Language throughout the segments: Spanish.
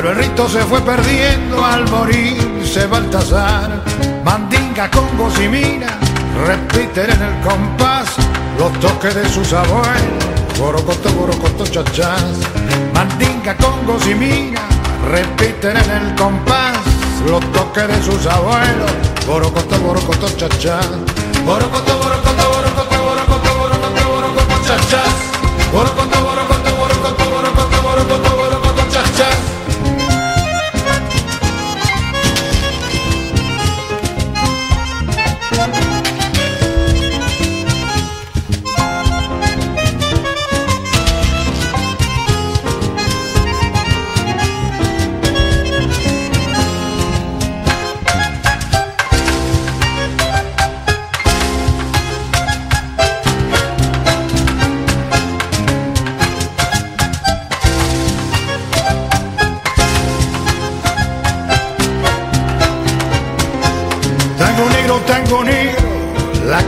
pero el rito se fue perdiendo al morirse Baltasar. Mandinga, con y mina, repiten en el compás los toques de sus abuelos. Borocoto, borocoto, chachás. Mandinga, con y mina, repiten en el compás los toques de sus abuelos. Borocoto, borocoto, chachás. Borocoto, borocoto, borocoto, borocoto, borocoto, borocoto. Borocoto, borocoto,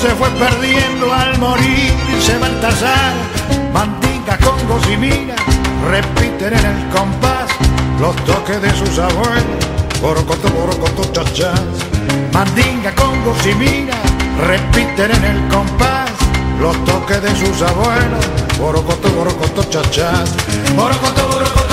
Se fue perdiendo al morirse Baltasar. Mandinga, congos y mina repiten en el compás los toques de sus abuelos. Borocoto, borocoto, chachás. Mandinga, congos y mina repiten en el compás los toques de sus abuelos. Borocoto, borocoto. Borocoto, borocoto, borocoto,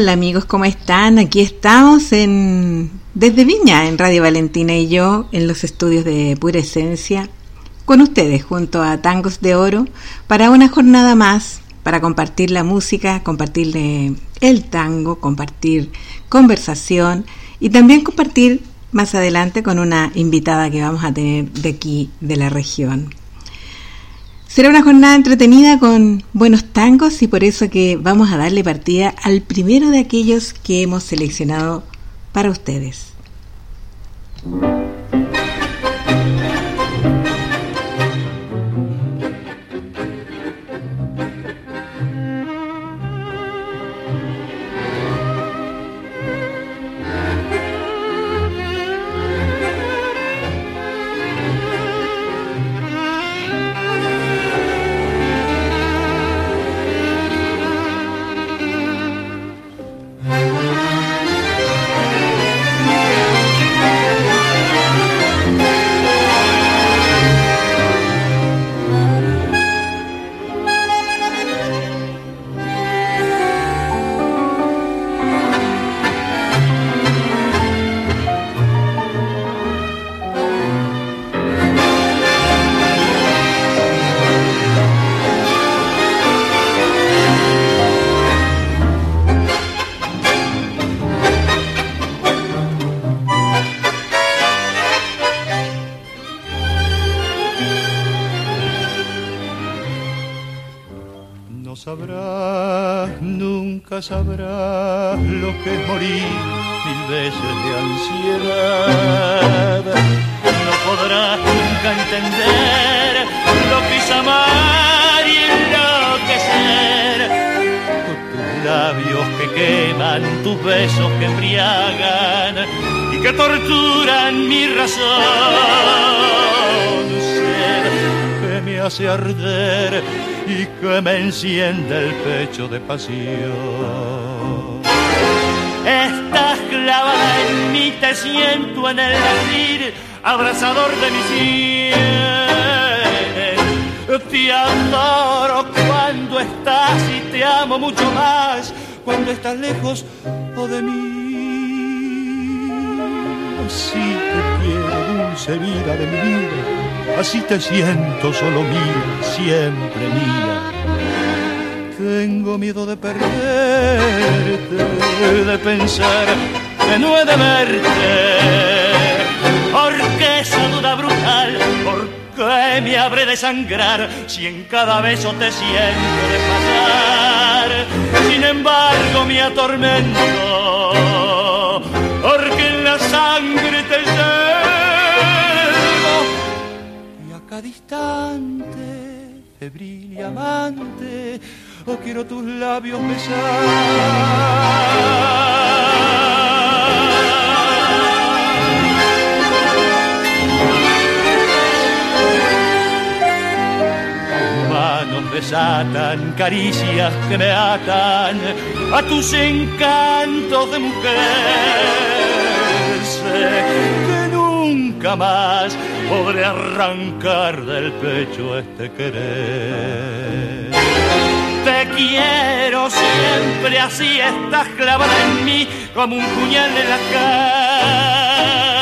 Hola amigos, ¿cómo están? Aquí estamos en desde Viña, en Radio Valentina y yo, en los estudios de Pura Esencia, con ustedes junto a Tangos de Oro, para una jornada más, para compartir la música, compartir el tango, compartir conversación y también compartir más adelante con una invitada que vamos a tener de aquí, de la región. Será una jornada entretenida con buenos tangos y por eso que vamos a darle partida al primero de aquellos que hemos seleccionado para ustedes. Y que me enciende el pecho de pasión. Estás clavada en mí, te siento en el latir, abrazador de mi sienes. Te adoro cuando estás y te amo mucho más cuando estás lejos o de mí. Así te quiero, dulce vida de mi vida así te siento solo mía, siempre mía. Tengo miedo de perderte, de pensar que no he de verte, porque esa duda brutal, ¿por qué me habré de sangrar si en cada beso te siento de pasar? Sin embargo me atormento, porque en la sangre te distante, febril y amante, o quiero tus labios besar. manos desatan caricias que me atan a tus encantos de mujer. Que nunca más podré arrancar del pecho este querer. Te quiero siempre así, estás clavada en mí como un puñal en la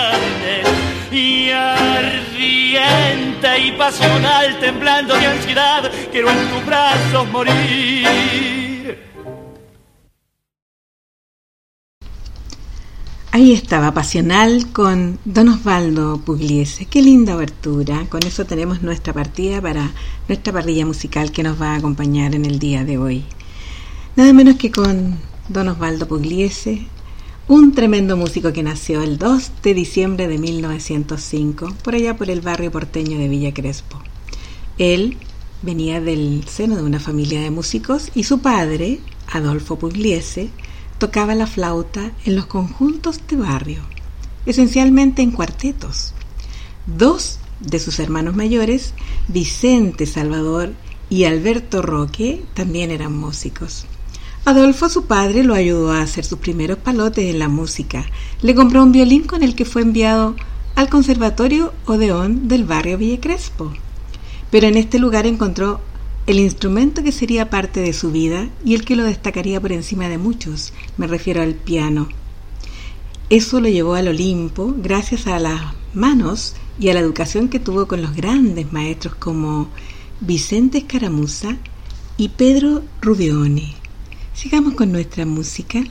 carne. Y ardiente y pasional, temblando de ansiedad, quiero en tus brazos morir. Ahí estaba Pasional con Don Osvaldo Pugliese. Qué linda abertura. Con eso tenemos nuestra partida para nuestra parrilla musical que nos va a acompañar en el día de hoy. Nada menos que con Don Osvaldo Pugliese, un tremendo músico que nació el 2 de diciembre de 1905, por allá por el barrio porteño de Villa Crespo. Él venía del seno de una familia de músicos y su padre, Adolfo Pugliese, tocaba la flauta en los conjuntos de barrio, esencialmente en cuartetos. Dos de sus hermanos mayores, Vicente Salvador y Alberto Roque, también eran músicos. Adolfo, su padre, lo ayudó a hacer sus primeros palotes en la música. Le compró un violín con el que fue enviado al Conservatorio Odeón del barrio Villa. Pero en este lugar encontró el instrumento que sería parte de su vida y el que lo destacaría por encima de muchos, me refiero al piano. Eso lo llevó al Olimpo gracias a las manos y a la educación que tuvo con los grandes maestros como Vicente Escaramuza y Pedro Rubione. Sigamos con nuestra música.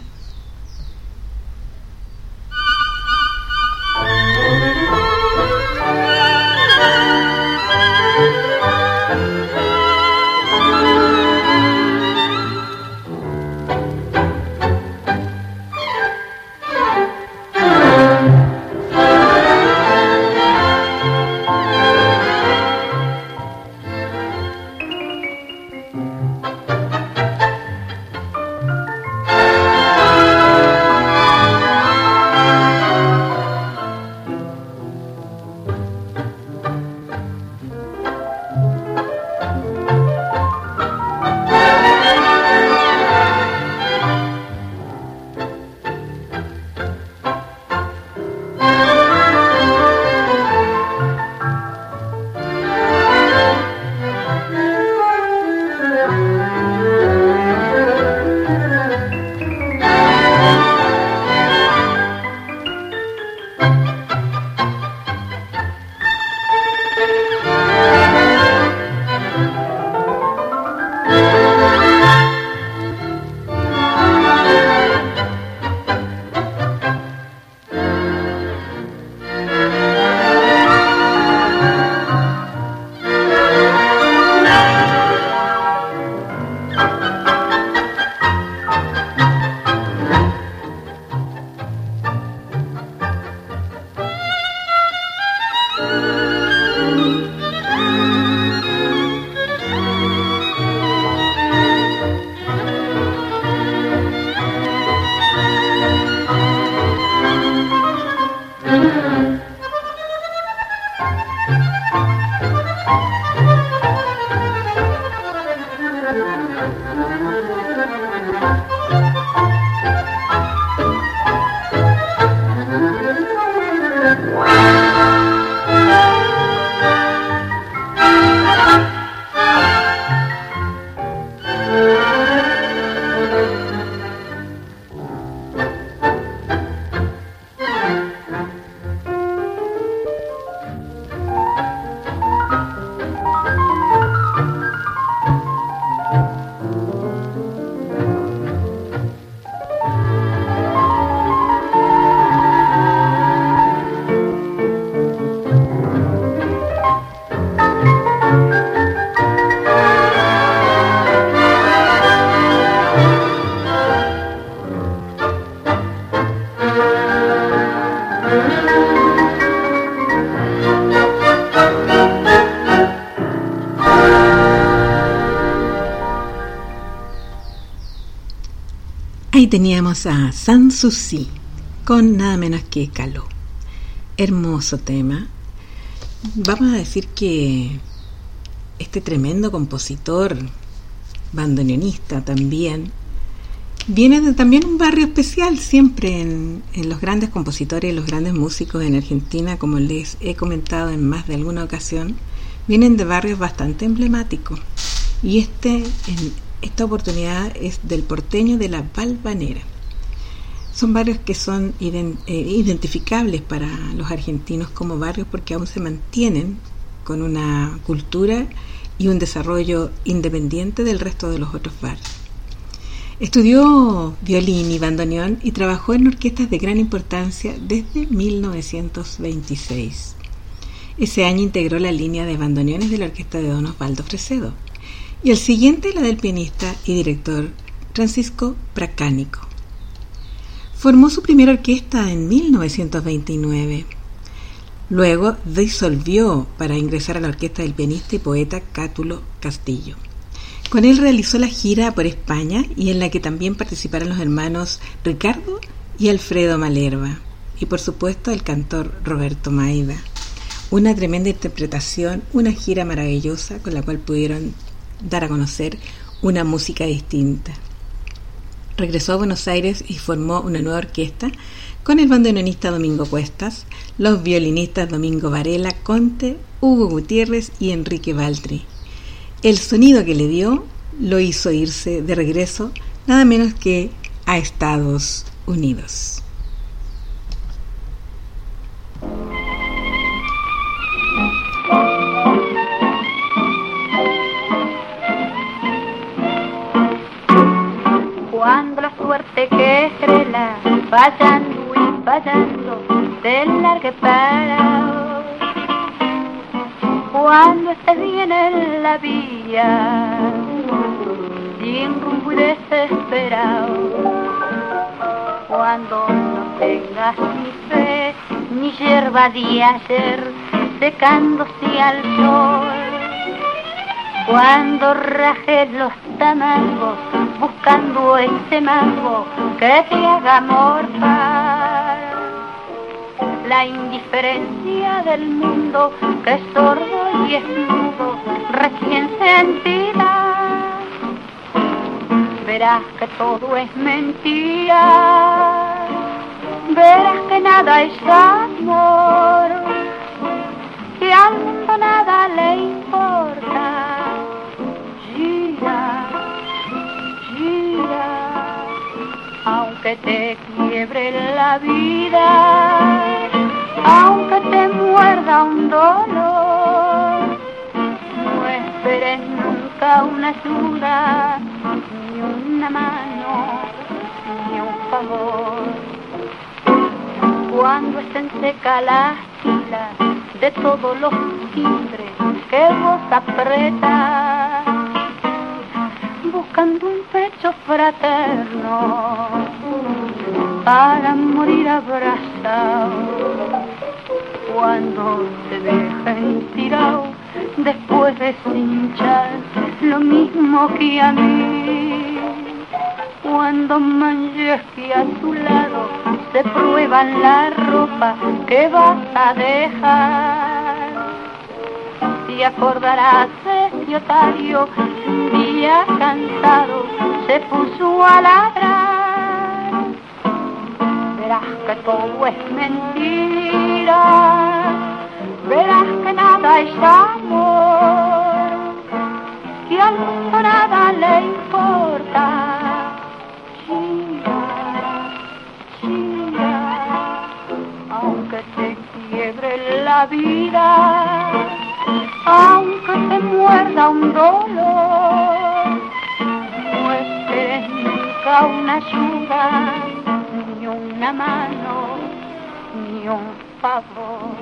Teníamos a Sanssouci con nada menos que Caló. Hermoso tema. Vamos a decir que este tremendo compositor, bandoneonista también, viene de también un barrio especial siempre en, en, los grandes compositores y los grandes músicos en Argentina, como les he comentado en más de alguna ocasión, vienen de barrios bastante emblemáticos. Y este en, esta oportunidad es del porteño de la Valvanera. Son barrios que son eh, identificables para los argentinos como barrios porque aún se mantienen con una cultura y un desarrollo independiente del resto de los otros barrios. Estudió violín y bandoneón y trabajó en orquestas de gran importancia desde 1926. Ese año integró la línea de bandoneones de la orquesta de Don Osvaldo Fresedo y el siguiente la del pianista y director Francisco Pracánico. Formó su primera orquesta en 1929. Luego disolvió para ingresar a la orquesta del pianista y poeta Cátulo Castillo. Con él realizó la gira por España y en la que también participaron los hermanos Ricardo y Alfredo Malerva y por supuesto el cantor Roberto Maida. Una tremenda interpretación, una gira maravillosa con la cual pudieron dar a conocer una música distinta. Regresó a Buenos Aires y formó una nueva orquesta con el bandoneonista Domingo Cuestas, los violinistas Domingo Varela, Conte, Hugo Gutiérrez y Enrique Baltri. El sonido que le dio lo hizo irse de regreso nada menos que a Estados Unidos. Suerte que querela fallando y fallando te largue para cuando estés bien en la vía sin rumbo y desesperado. Cuando no tengas ni fe ni hierba de ayer secándose al sol. Cuando rajes los tamangos buscando ese mango que te haga morfar. La indiferencia del mundo que es sordo y es mudo, recién sentida. Verás que todo es mentira, verás que nada es amor, y al mundo nada le importa. Gira aunque te quiebre la vida, aunque te muerda un dolor, no esperes nunca una ayuda, ni una mano, ni un favor. Cuando estén seca la fila de todos los timbres que vos apretas, buscando un pecho fraterno para morir abrazado. Cuando te dejen tirado después de cinchar lo mismo que a mí. Cuando manches a tu lado se prueban la ropa que vas a dejar te acordarás de otario, día cansado se puso a ladrar. Verás que todo es mentira, verás que nada es amor, que al mundo nada le importa. Chira, chira, aunque te quiebre la vida, aunque te muerda un dolor, no esperes nunca una ayuda, una mano, ni un favor.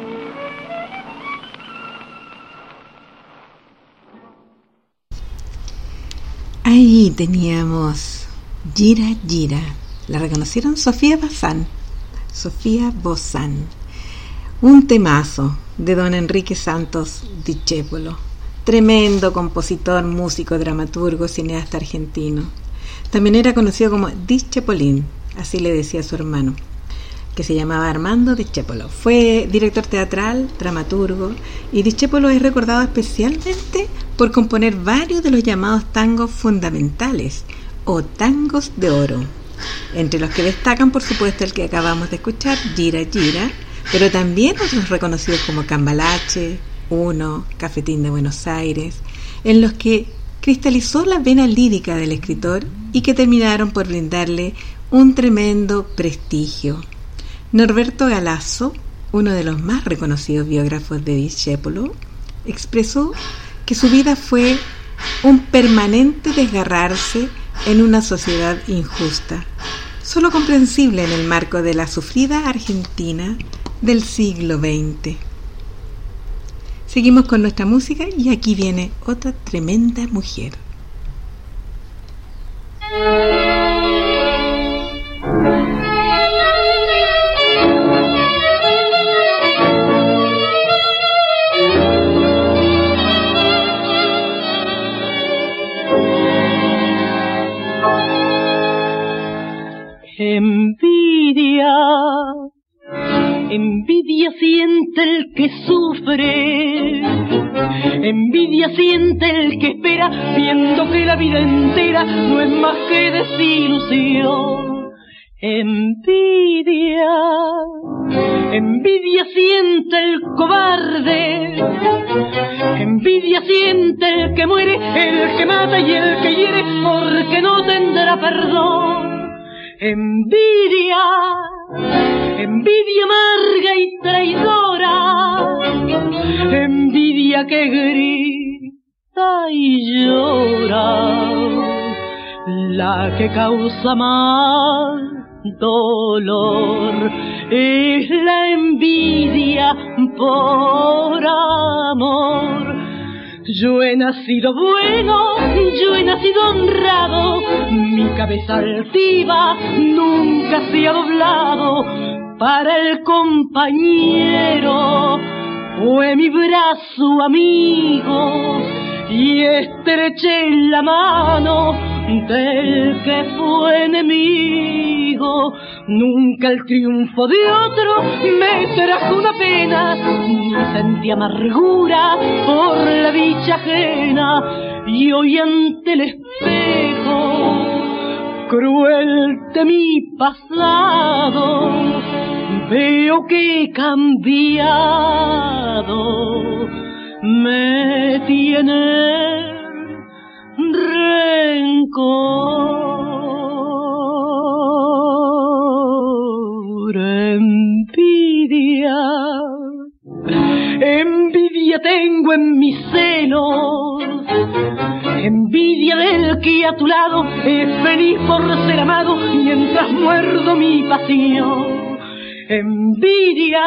Ahí teníamos Gira Gira. La reconocieron Sofía Bazán. Sofía Bozán. Un temazo de don Enrique Santos Dichépolo. Tremendo compositor, músico, dramaturgo, cineasta argentino. También era conocido como Dichepolín, así le decía su hermano, que se llamaba Armando Dichépolo. Fue director teatral, dramaturgo, y Dichépolo es recordado especialmente por componer varios de los llamados tangos fundamentales o tangos de oro, entre los que destacan por supuesto el que acabamos de escuchar, Gira Gira, pero también otros reconocidos como Cambalache, Uno, Cafetín de Buenos Aires, en los que cristalizó la vena lírica del escritor y que terminaron por brindarle un tremendo prestigio. Norberto Galasso, uno de los más reconocidos biógrafos de Discépolo, expresó que su vida fue un permanente desgarrarse en una sociedad injusta, solo comprensible en el marco de la sufrida Argentina del siglo XX. Seguimos con nuestra música y aquí viene otra tremenda mujer. Envidia, envidia siente el que sufre, envidia siente el que espera, viendo que la vida entera no es más que desilusión. Envidia, envidia siente el cobarde, envidia siente el que muere, el que mata y el que hiere, porque no tendrá perdón. Envidia, envidia amarga y traidora, envidia que grita y llora, la que causa más dolor es la envidia por amor. Yo he nacido bueno, yo he nacido honrado, mi cabeza altiva nunca se ha doblado para el compañero. Fue mi brazo amigo y estreché la mano del que fue enemigo. Nunca el triunfo de otro me trajo una pena, ni sentí amargura por la dicha ajena. Y hoy ante el espejo, cruel de mi pasado, veo que cambiado, me tiene rencor, envidia, envidia tengo en mis senos, envidia del que a tu lado es feliz por ser amado mientras muerdo mi pasión. Envidia,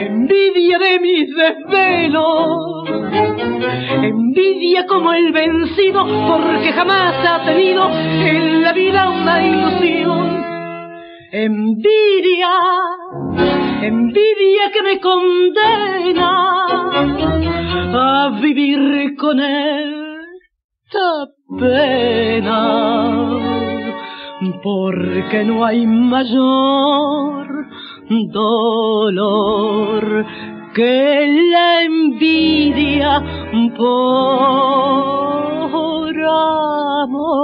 envidia de mis desvelos, envidia como el vencido porque jamás ha tenido en la vida una ilusión. Envidia, envidia que me condena a vivir con esta pena porque no hay mayor dolor que la envidia por amor.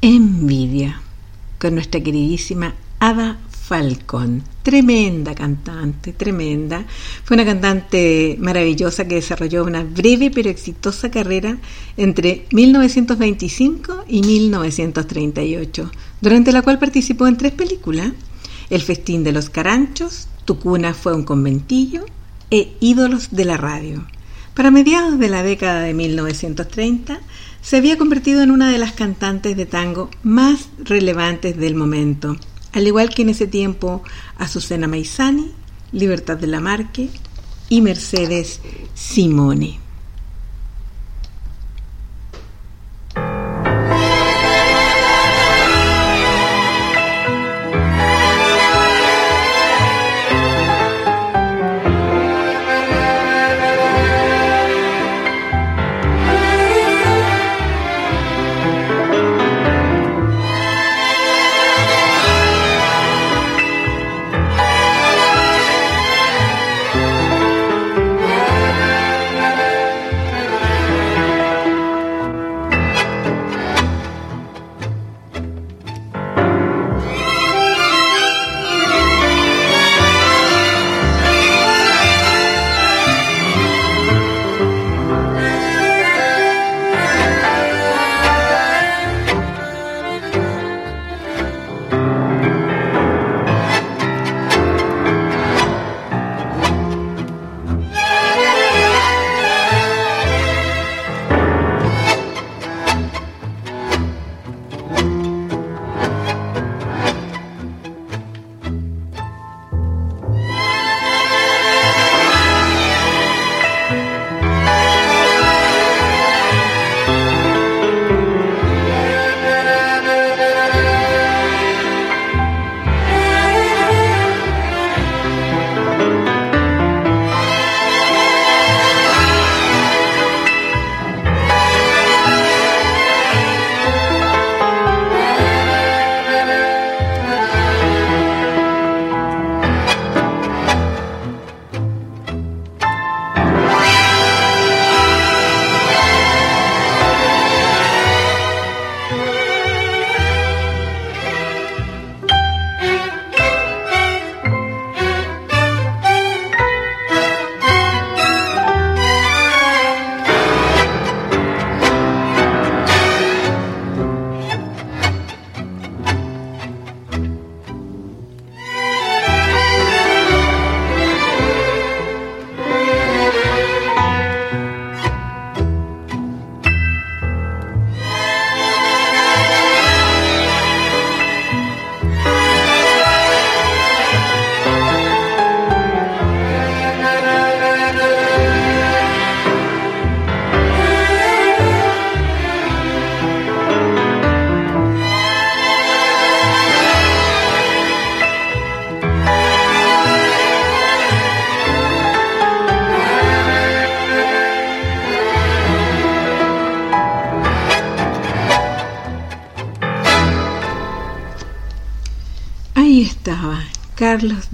Envidia, con nuestra queridísima Ada Falcón, tremenda cantante, tremenda. Fue una cantante maravillosa que desarrolló una breve pero exitosa carrera entre 1925 y 1938, durante la cual participó en tres películas, El festín de los caranchos, Tu cuna fue un conventillo e Ídolos de la radio. Para mediados de la década de 1930, se había convertido en una de las cantantes de tango más relevantes del momento al igual que en ese tiempo Azucena Maizani, Libertad de la Marque y Mercedes Simone.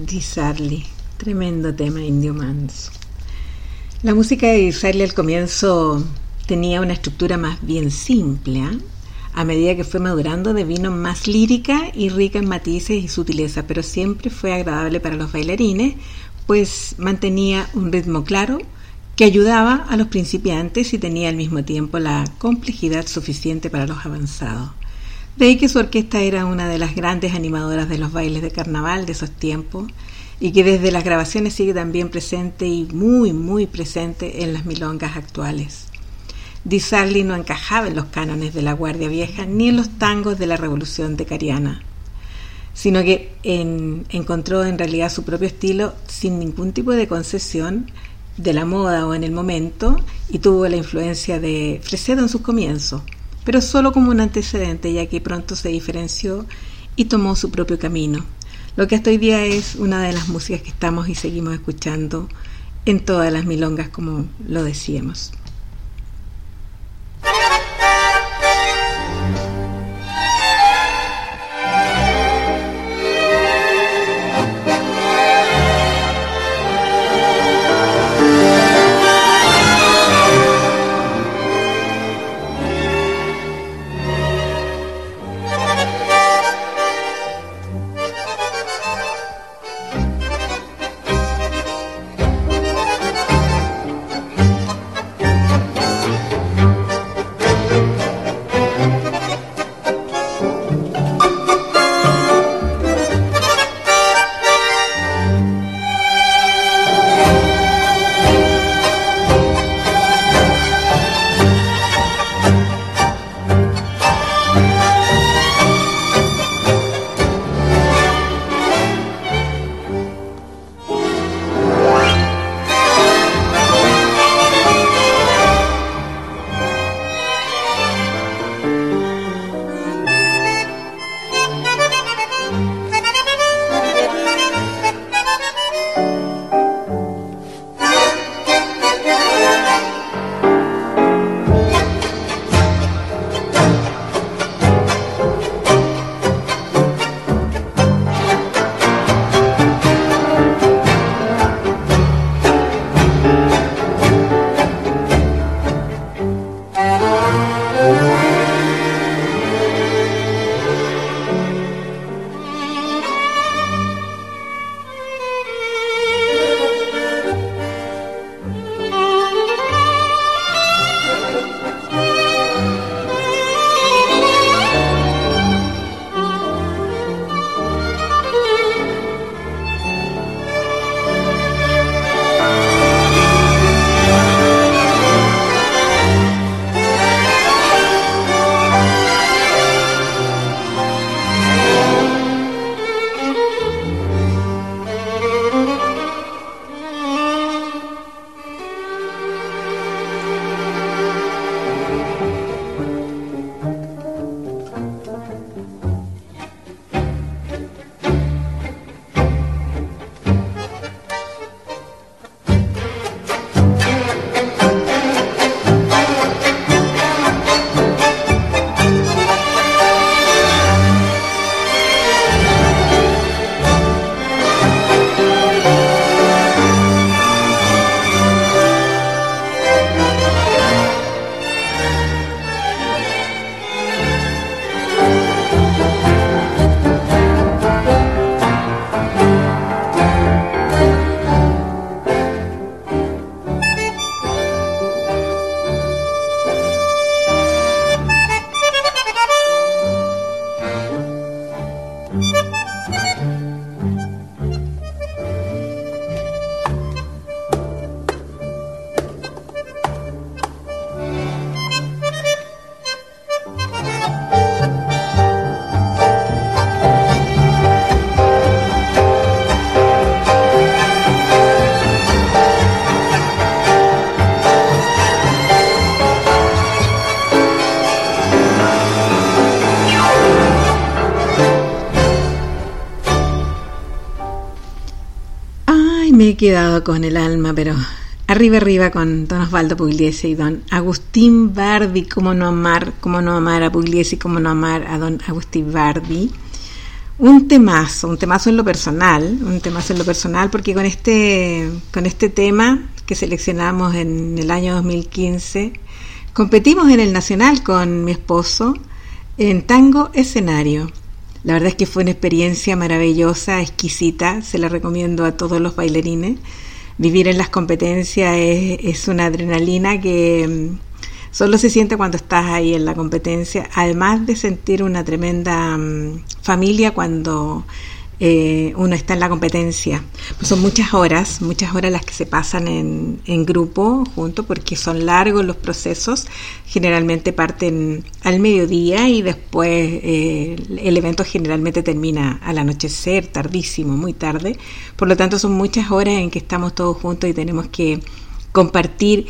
Carlos Di Sarli, tremendo tema indio manso. La música de Di Sarli al comienzo tenía una estructura más bien simple, ¿ah? a medida que fue madurando devino más lírica y rica en matices y sutileza, pero siempre fue agradable para los bailarines, pues mantenía un ritmo claro que ayudaba a los principiantes y tenía al mismo tiempo la complejidad suficiente para los avanzados. De que su orquesta era una de las grandes animadoras de los bailes de carnaval de esos tiempos y que desde las grabaciones sigue también presente y muy, muy presente en las milongas actuales. Di Sarli no encajaba en los cánones de la Guardia Vieja ni en los tangos de la Revolución de Cariana, sino que encontró en realidad su propio estilo sin ningún tipo de concesión de la moda o en el momento y tuvo la influencia de Fresedo en sus comienzos pero solo como un antecedente, ya que pronto se diferenció y tomó su propio camino. Lo que hasta hoy día es una de las músicas que estamos y seguimos escuchando en todas las milongas, como lo decíamos. Quedado con el alma, pero arriba, arriba con don Osvaldo Pugliese y don Agustín Bardi, cómo no amar, cómo no amar a Pugliese, cómo no amar a don Agustín Bardi. Un temazo, un temazo en lo personal, un temazo en lo personal, porque con este, con este tema que seleccionamos en el año 2015, competimos en el Nacional con mi esposo en tango escenario. La verdad es que fue una experiencia maravillosa, exquisita, se la recomiendo a todos los bailarines. Vivir en las competencias es, una adrenalina que mm, solo se siente cuando estás ahí en la competencia, además de sentir una tremenda mm, familia cuando eh, uno está en la competencia. Pues son muchas horas, muchas horas las que se pasan en, en grupo junto porque son largos los procesos. Generalmente parten al mediodía y después eh, el evento generalmente termina al anochecer, tardísimo, muy tarde. Por lo tanto son muchas horas en que estamos todos juntos y tenemos que compartir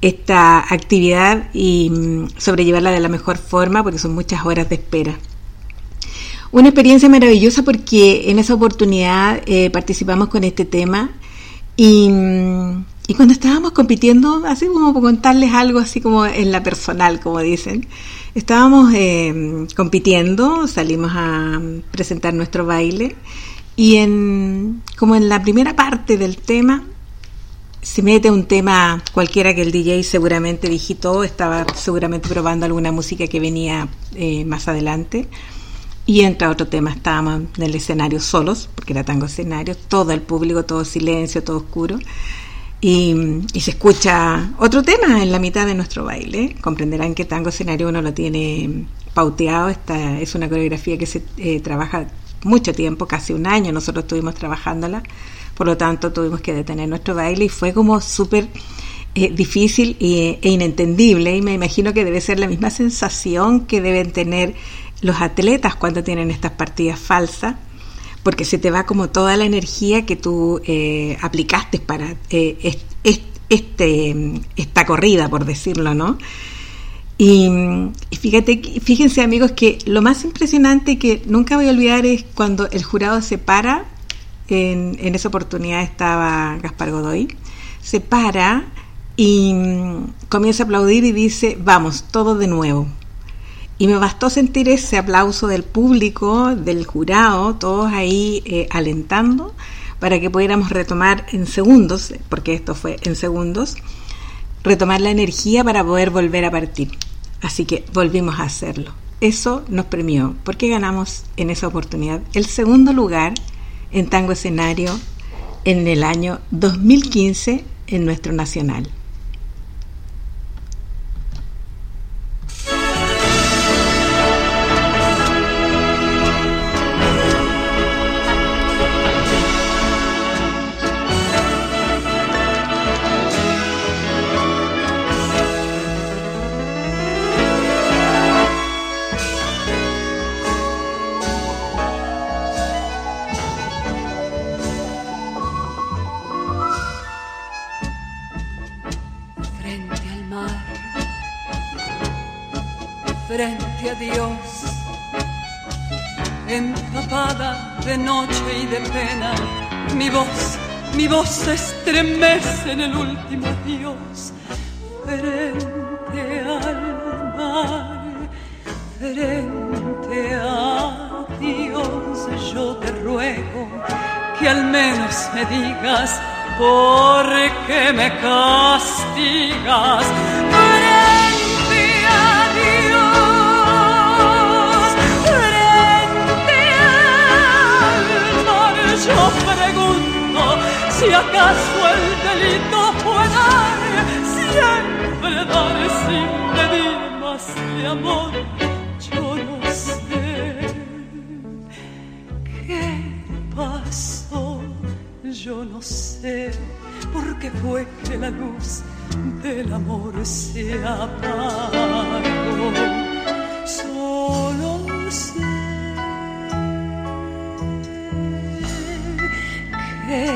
esta actividad y mm, sobrellevarla de la mejor forma porque son muchas horas de espera. Una experiencia maravillosa porque en esa oportunidad eh, participamos con este tema y, mm, y, cuando estábamos compitiendo, así como por contarles algo así como en la personal, como dicen, estábamos eh, compitiendo, salimos a presentar nuestro baile y en como en la primera parte del tema se mete un tema cualquiera que el DJ seguramente digitó, estaba seguramente probando alguna música que venía eh, más adelante y entra otro tema, estábamos en el escenario solos, porque era tango escenario, todo el público, todo silencio, todo oscuro. Y, se escucha otro tema en la mitad de nuestro baile. Comprenderán que tango escenario uno lo tiene pauteado. Esta es una coreografía que se eh, trabaja mucho tiempo, casi un año. Nosotros estuvimos trabajándola. Por lo tanto, tuvimos que detener nuestro baile y fue como súper eh, difícil e, e inentendible. Y me imagino que debe ser la misma sensación que deben tener los atletas cuando tienen estas partidas falsas, porque se te va como toda la energía que tú eh, aplicaste para eh, este, esta corrida, por decirlo, ¿no? Y, fíjate, fíjense amigos que lo más impresionante que nunca voy a olvidar es cuando el jurado se para, en, en esa oportunidad estaba Gaspar Godoy, se para y mm, comienza a aplaudir y dice, vamos, todo de nuevo. Y me bastó sentir ese aplauso del público, del jurado, todos ahí eh, alentando para que pudiéramos retomar en segundos, porque esto fue en segundos, retomar la energía para poder volver a partir. Así que volvimos a hacerlo. Eso nos premió, porque ganamos en esa oportunidad el segundo lugar en tango escenario en el año 2015 en nuestro nacional. Se estremece en el último adiós frente al mar, frente a Dios. Yo te ruego que al menos me digas por qué me castigas. Si acaso el delito fue dar, siempre dar sin pedir más de amor, yo no sé qué pasó, yo no sé por qué fue que la luz del amor se apagó. Solo sé que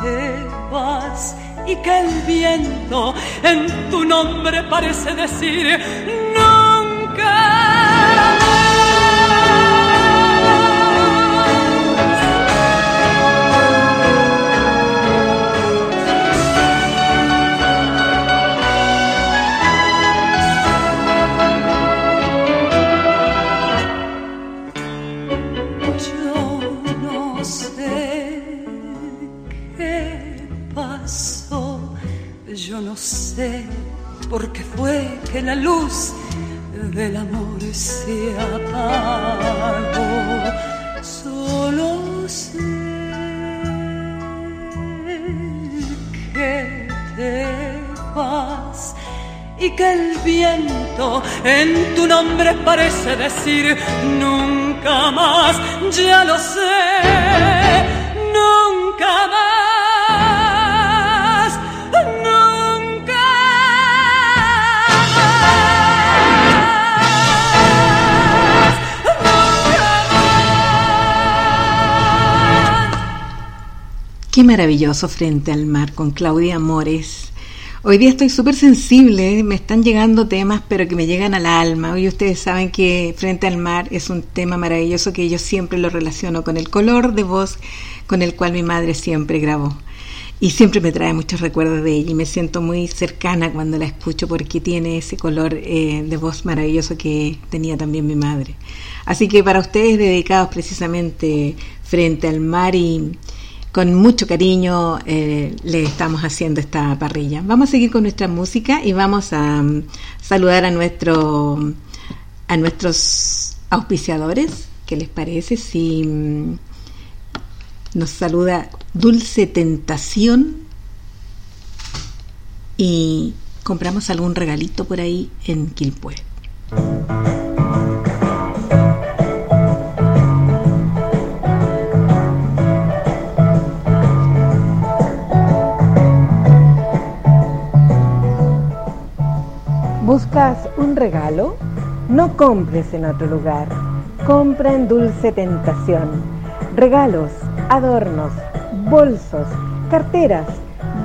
te vas y que el viento en tu nombre parece decir nunca. El viento en tu nombre parece decir nunca más, ya lo sé, nunca más. Qué maravilloso frente al mar con Claudia Amores. Hoy día estoy súper sensible, me están llegando temas, pero que me llegan al alma. Hoy ustedes saben que Frente al Mar es un tema maravilloso que yo siempre lo relaciono con el color de voz con el cual mi madre siempre grabó. Y siempre me trae muchos recuerdos de ella y me siento muy cercana cuando la escucho porque tiene ese color eh, de voz maravilloso que tenía también mi madre. Así que para ustedes dedicados precisamente Frente al Mar y con mucho cariño eh, le estamos haciendo esta parrilla. Vamos a seguir con nuestra música y vamos a um, saludar a nuestro a nuestros auspiciadores. ¿Qué les parece si um, nos saluda Dulce Tentación y compramos algún regalito por ahí en Quilpué? ¿Buscas un regalo? No compres en otro lugar. Compra en Dulce Tentación. Regalos, adornos, bolsos, carteras,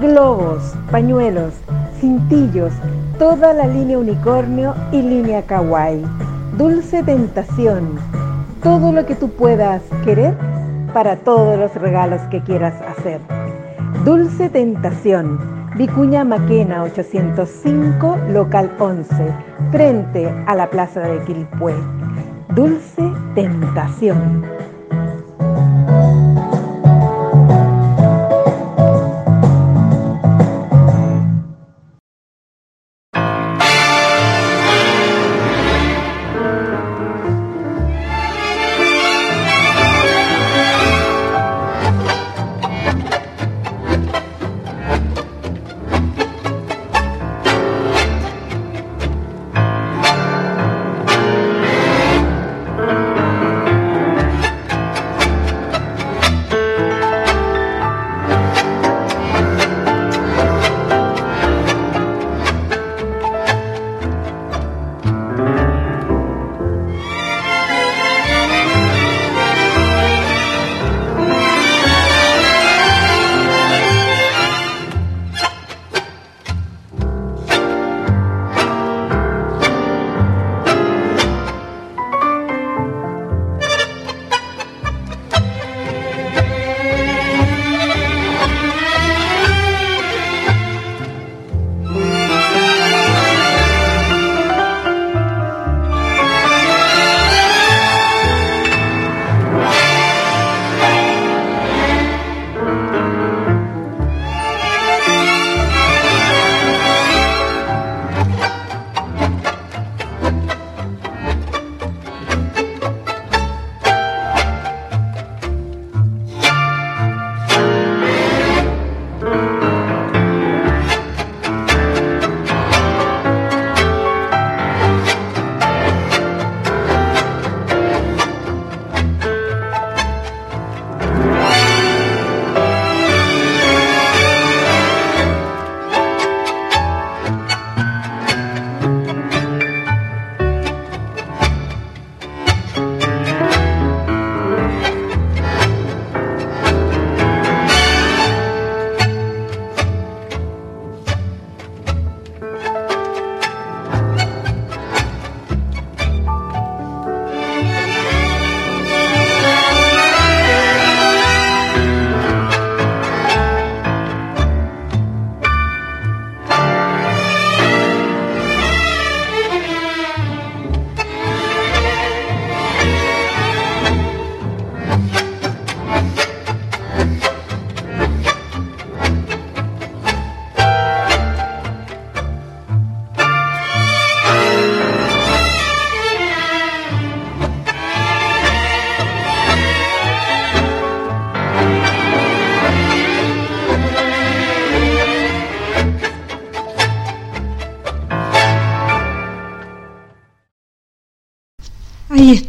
globos, pañuelos, cintillos, toda la línea unicornio y línea kawaii. Dulce Tentación. Todo lo que tú puedas querer para todos los regalos que quieras hacer. Dulce Tentación. Vicuña Maquena 805, local 11, frente a la plaza de Quilpué. Dulce Tentación.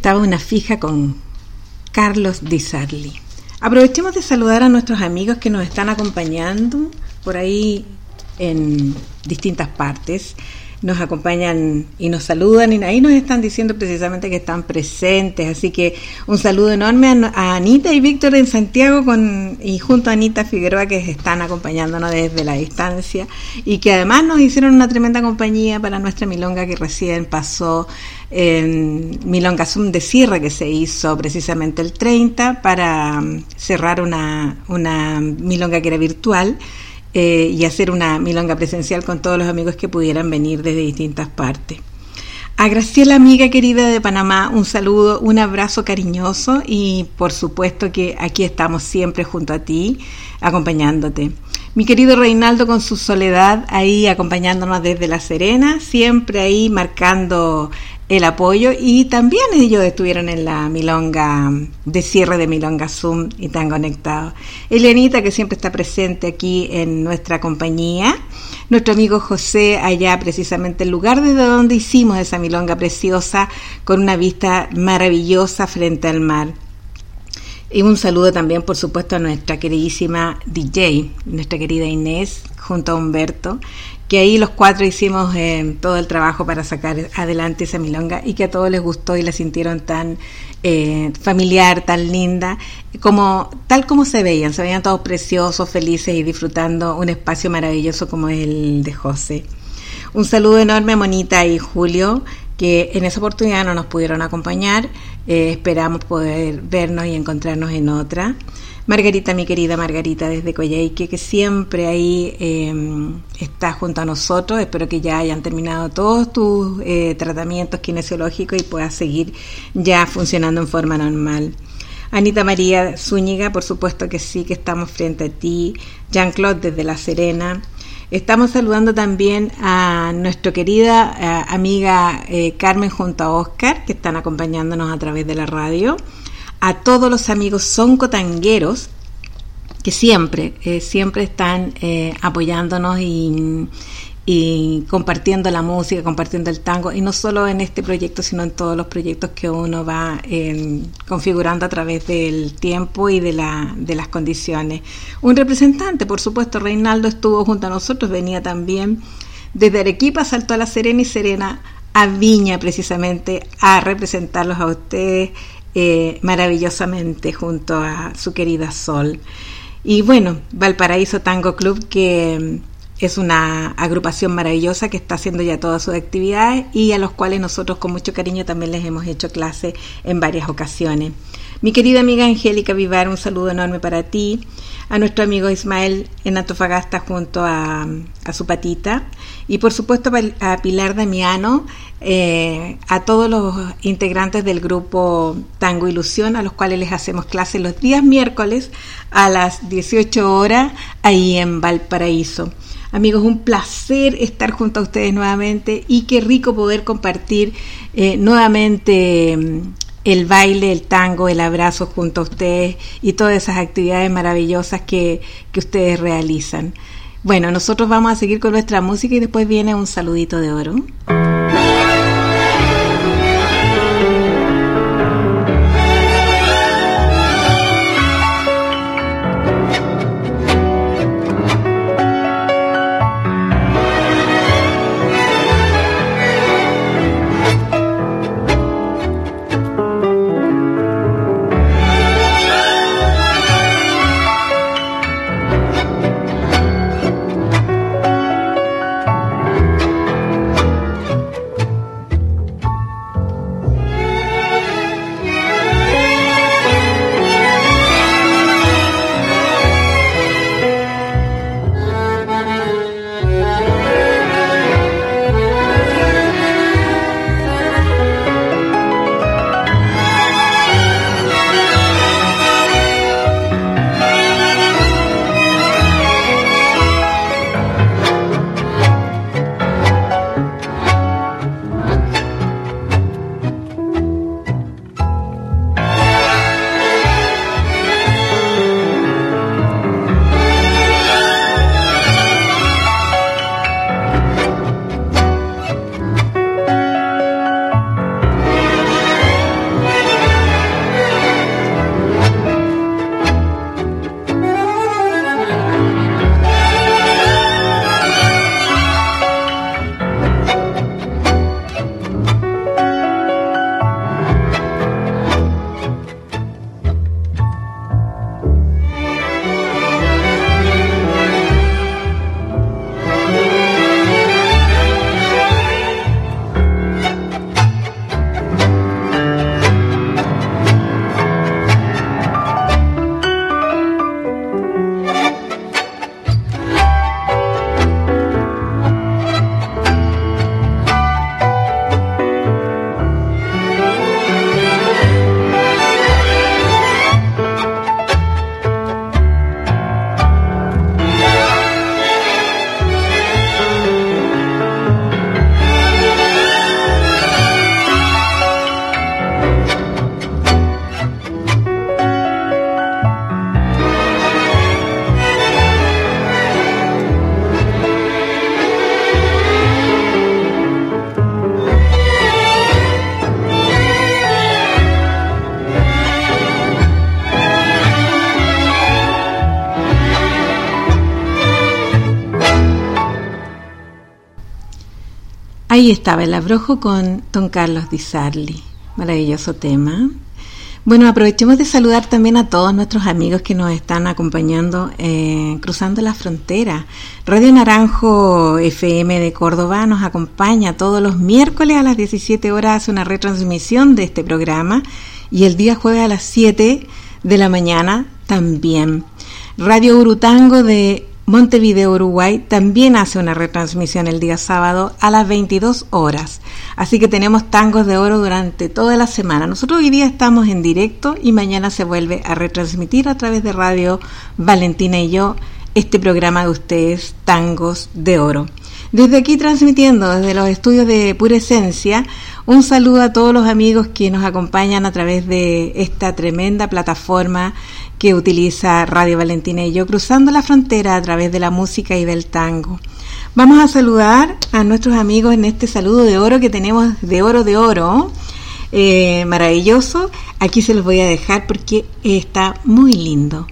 Estaba una fija con Carlos Di Sarli. Aprovechemos de saludar a nuestros amigos que nos están acompañando por ahí en distintas partes nos acompañan y nos saludan y ahí nos están diciendo precisamente que están presentes. Así que un saludo enorme a, Anita y Víctor en Santiago con, y junto a Anita Figueroa que están acompañándonos desde la distancia y que además nos hicieron una tremenda compañía para nuestra milonga que recién pasó en Milonga Zoom de cierre que se hizo precisamente el 30 para mm, cerrar una, una milonga que era virtual eh, y hacer una milonga presencial con todos los amigos que pudieran venir desde distintas partes. A Graciela, amiga querida de Panamá, un saludo, un abrazo cariñoso y por supuesto que aquí estamos siempre junto a ti, acompañándote. Mi querido Reinaldo con su soledad ahí acompañándonos desde La Serena, siempre ahí marcando el apoyo y también ellos estuvieron en la milonga de cierre de Milonga Zoom y tan conectados. Elianita que siempre está presente aquí en nuestra compañía, nuestro amigo José allá precisamente el lugar desde donde hicimos esa milonga preciosa con una vista maravillosa frente al mar. Y un saludo también, por supuesto, a nuestra queridísima DJ, nuestra querida Inés, junto a Humberto, que ahí los cuatro hicimos eh, todo el trabajo para sacar adelante esa milonga y que a todos les gustó y la sintieron tan eh, familiar, tan linda, como tal como se veían, se veían todos preciosos, felices y disfrutando un espacio maravilloso como el de José. Un saludo enorme a Monita y Julio, que en esa oportunidad no nos pudieron acompañar, eh, esperamos poder vernos y encontrarnos en otra. Margarita, mi querida Margarita desde Coyhaique, que siempre ahí em, está junto a nosotros. Espero que ya hayan terminado todos tus eh, tratamientos kinesiológicos y puedas seguir ya funcionando en forma normal. Anita María Zúñiga, por supuesto que sí, que estamos frente a ti. Jean-Claude desde La Serena. Estamos saludando también a nuestra querida eh, amiga eh, Carmen junto a Oscar, que están acompañándonos a través de la radio. A todos los amigos soncotangueros que siempre, eh, siempre están apoyándonos y, compartiendo la música, compartiendo el tango, y no solo en este proyecto, sino en todos los proyectos que uno va em, configurando a través del tiempo y de, la, de las condiciones. Un representante, por supuesto, Reinaldo estuvo junto a nosotros, venía también desde Arequipa, saltó a La Serena y Serena a Viña precisamente a representarlos a ustedes eh, maravillosamente junto a su querida Sol. Y bueno, Valparaíso Tango Club, que es una agrupación maravillosa que está haciendo ya todas sus actividades y a los cuales nosotros con mucho cariño también les hemos hecho clase en varias ocasiones. Mi querida amiga Angélica Vivar, un saludo enorme para ti a nuestro amigo Ismael en Antofagasta junto a, su patita y por supuesto a Pilar Damiano, eh, a todos los integrantes del grupo Tango Ilusión, a los cuales les hacemos clases los días miércoles a las 18 horas ahí en Valparaíso. Amigos, un placer estar junto a ustedes nuevamente y qué rico poder compartir eh, nuevamente el baile, el tango, el abrazo junto a ustedes y todas esas actividades maravillosas que, que ustedes realizan. Bueno, nosotros vamos a seguir con nuestra música y después viene un saludito de oro. Ahí estaba el abrojo con Don Carlos Di Sarli. Maravilloso tema. Bueno, aprovechemos de saludar también a todos nuestros amigos que nos están acompañando eh, cruzando la frontera. Radio Naranjo FM de Córdoba nos acompaña todos los miércoles a las 17 horas, hace una retransmisión de este programa y el día jueves a las 7 de la mañana también. Radio Urutango de Montevideo, Uruguay, también hace una retransmisión el día sábado a las 22 horas. Así que tenemos tangos de oro durante toda la semana. Nosotros hoy día estamos en directo y mañana se vuelve a retransmitir a través de Radio Valentina y yo este programa de ustedes, Tangos de Oro. Desde aquí transmitiendo desde los estudios de Pura Esencia, un saludo a todos los amigos que nos acompañan a través de esta tremenda plataforma que utiliza Radio Valentina y yo, cruzando la frontera a través de la música y del tango. Vamos a saludar a nuestros amigos en este saludo de oro que tenemos de oro de oro. Eh, maravilloso. Aquí se los voy a dejar porque está muy lindo.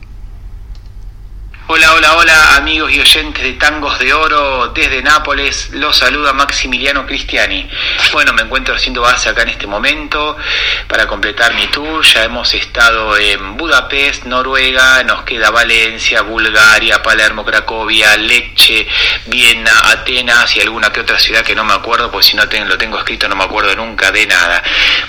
Hola, hola, hola amigos y oyentes de Tangos de Oro desde Nápoles, los saluda Maximiliano Cristiani. Bueno, me encuentro haciendo base acá en este momento para completar mi tour. Ya hemos estado en Budapest, Noruega, nos queda Valencia, Bulgaria, Palermo, Cracovia, Lecce, Viena, Atenas y alguna que otra ciudad que no me acuerdo, porque si no lo tengo escrito no me acuerdo nunca de nada.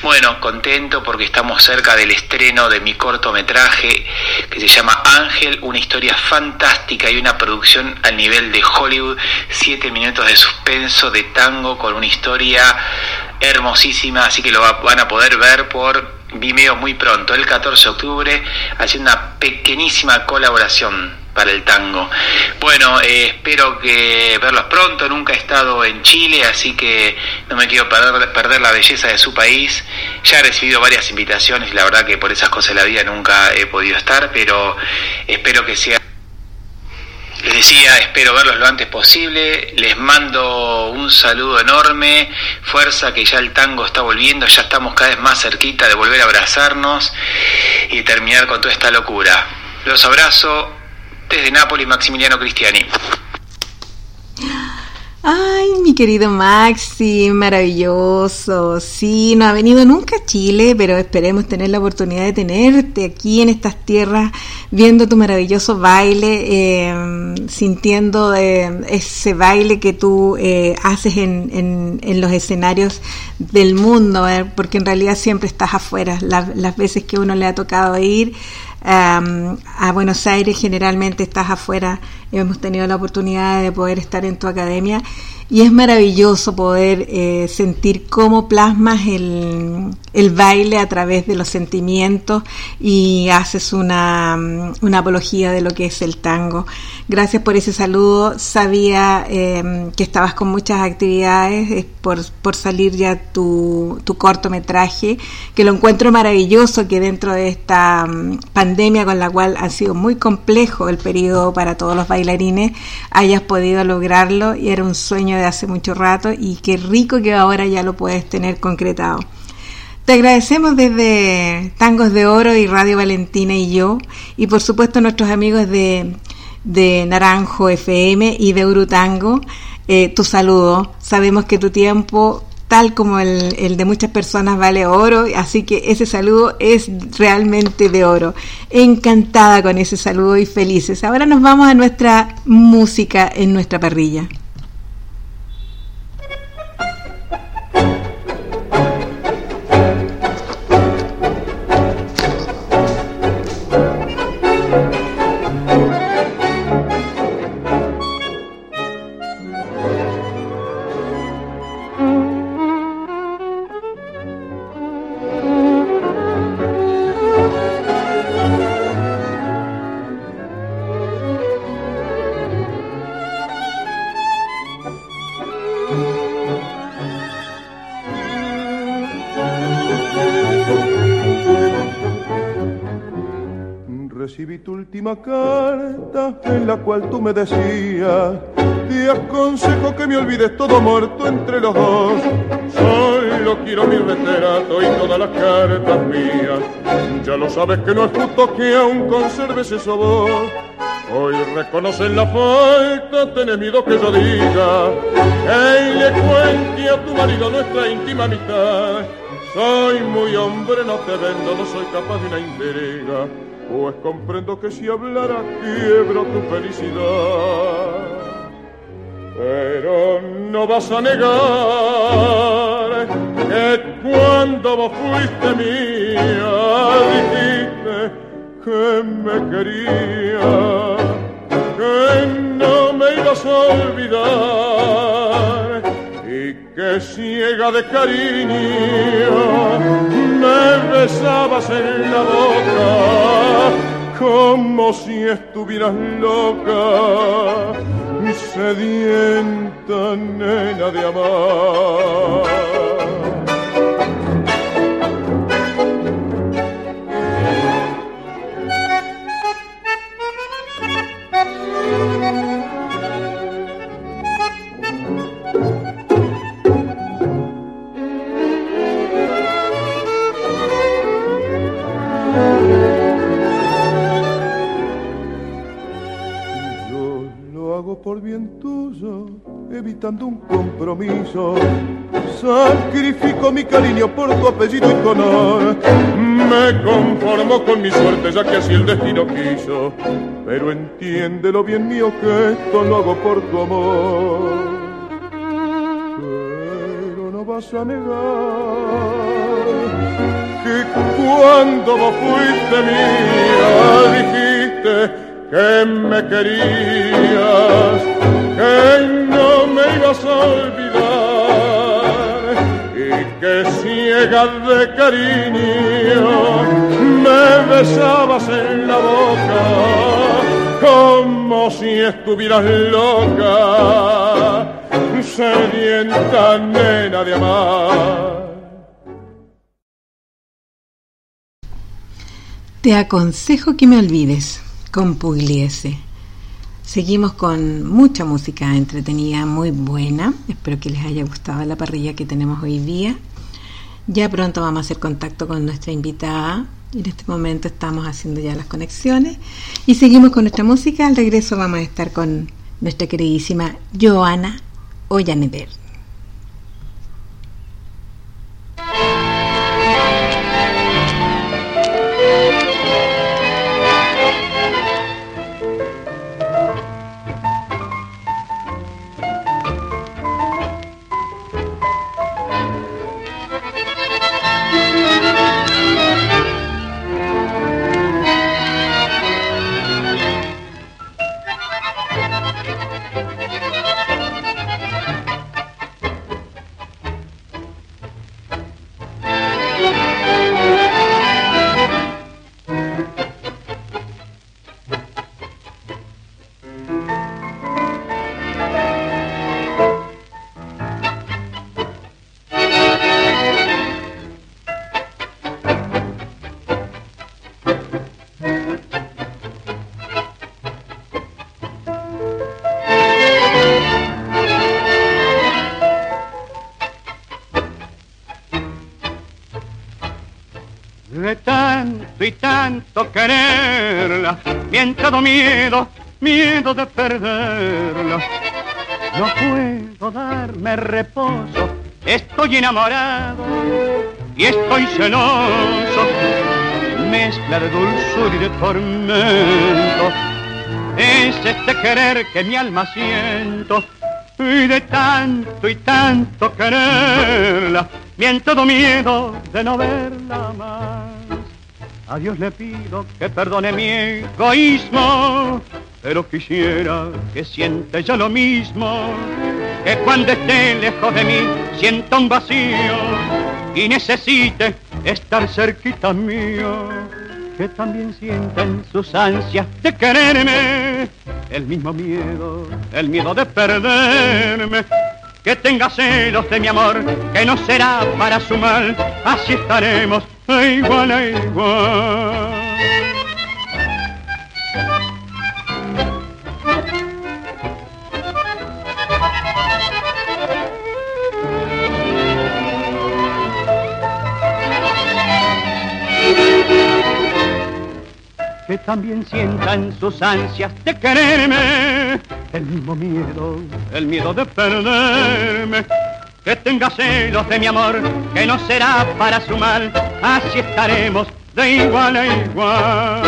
Bueno, contento porque estamos cerca del estreno de mi cortometraje que se llama Ángel, una historia fantástica fantástica y una producción al nivel de Hollywood, siete minutos de suspenso, de tango, con una historia hermosísima, así que lo van a poder ver por Vimeo muy pronto, el 14 de octubre, haciendo una pequeñísima colaboración para el tango. Bueno, eh, espero que verlos pronto, nunca he estado en Chile, así que no me quiero perder, perder, la belleza de su país. Ya he recibido varias invitaciones la verdad que por esas cosas de la vida nunca he podido estar, pero espero que sea les decía, espero verlos lo antes posible. Les mando un saludo enorme. Fuerza que ya el tango está volviendo. Ya estamos cada vez más cerquita de volver a abrazarnos y terminar con toda esta locura. Los abrazo desde Nápoles, Maximiliano Cristiani. Ay, mi querido Maxi, maravilloso. Sí, no ha venido nunca a Chile, pero esperemos tener la oportunidad de tenerte aquí en estas tierras, viendo tu maravilloso baile, em, sintiendo em, ese baile que tú eh, haces en, en, los escenarios del mundo, eh, porque en realidad siempre estás afuera. las veces que uno le ha tocado ir, a Buenos Aires generalmente estás afuera, hemos tenido la oportunidad de poder estar en tu academia y es maravilloso poder eh, sentir cómo plasmas el, el, baile a través de los sentimientos y haces una, una, apología de lo que es el tango. Gracias por ese saludo. Sabía em, que estabas con muchas actividades por, por salir ya tu, tu, cortometraje, que lo encuentro maravilloso que dentro de esta mm, pandemia con la cual ha sido muy complejo el periodo para todos los bailarines, hayas podido lograrlo y era un sueño de hace mucho rato y qué rico que ahora ya lo puedes tener concretado. Te agradecemos desde Tangos de Oro y Radio Valentina y yo, y por supuesto nuestros amigos de, de Naranjo FM y de Urutango, eh, tu saludo. Sabemos que tu tiempo, tal como el, el, de muchas personas, vale oro, así que ese saludo es realmente de oro. Encantada con ese saludo y felices. Ahora nos vamos a nuestra música en nuestra parrilla. Carta en la cual tú me decías, te aconsejo que me olvides todo muerto entre los dos. Solo quiero mi retrato y todas las cartas mías. Ya lo sabes que no es justo que aún conserves eso vos. Hoy reconocen la falta, tenés miedo que yo diga. Ey, le cuente a tu marido nuestra íntima amistad. Soy muy hombre, no te vendo, no soy capaz de una intriga. Pues comprendo que si hablara quiebro tu felicidad. Pero no vas a negar que cuando vos fuiste mía dijiste que me quería, que no me ibas a olvidar que ciega de cariño me besabas en la boca como si estuvieras loca, sedienta nena de amar. Por bien tuyo, evitando un compromiso. Sacrifico mi cariño por tu apellido y tu honor. Me conformo con mi suerte, ya que así el destino quiso. Pero entiéndelo bien mío que esto lo hago por tu amor. Pero no vas a negar que cuando vos fuiste mía dijiste que me querías, que no me ibas a olvidar y que ciega de cariño me besabas en la boca como si estuvieras loca, sedienta nena de amar. Te aconsejo que me olvides con Pugliese. Seguimos con mucha música entretenida, muy buena. Espero que les haya gustado la parrilla que tenemos hoy día. Ya pronto vamos a hacer contacto con nuestra invitada. En este momento estamos haciendo ya las conexiones. Y seguimos con nuestra música. Al regreso vamos a estar con nuestra queridísima Joana Ollaneder. Miedo de perderla. No puedo darme reposo, estoy enamorado y estoy celoso. Mezcla de dulzura y de tormento, es este querer que mi alma siento. Y de tanto y tanto quererla, todo miedo de no verla más. A Dios le pido que perdone mi egoísmo, pero quisiera que siente ya lo mismo, que cuando esté lejos de mí sienta un vacío y necesite estar cerquita mío, que también sienta en sus ansias de quererme el mismo miedo, el miedo de perderme que tenga celos de mi amor, que no será para su mal, así estaremos igual a igual. Que también sientan sus ansias de quererme, el mismo miedo, el miedo de perderme. Que tenga celos de mi amor, que no será para su mal, así estaremos de igual a igual.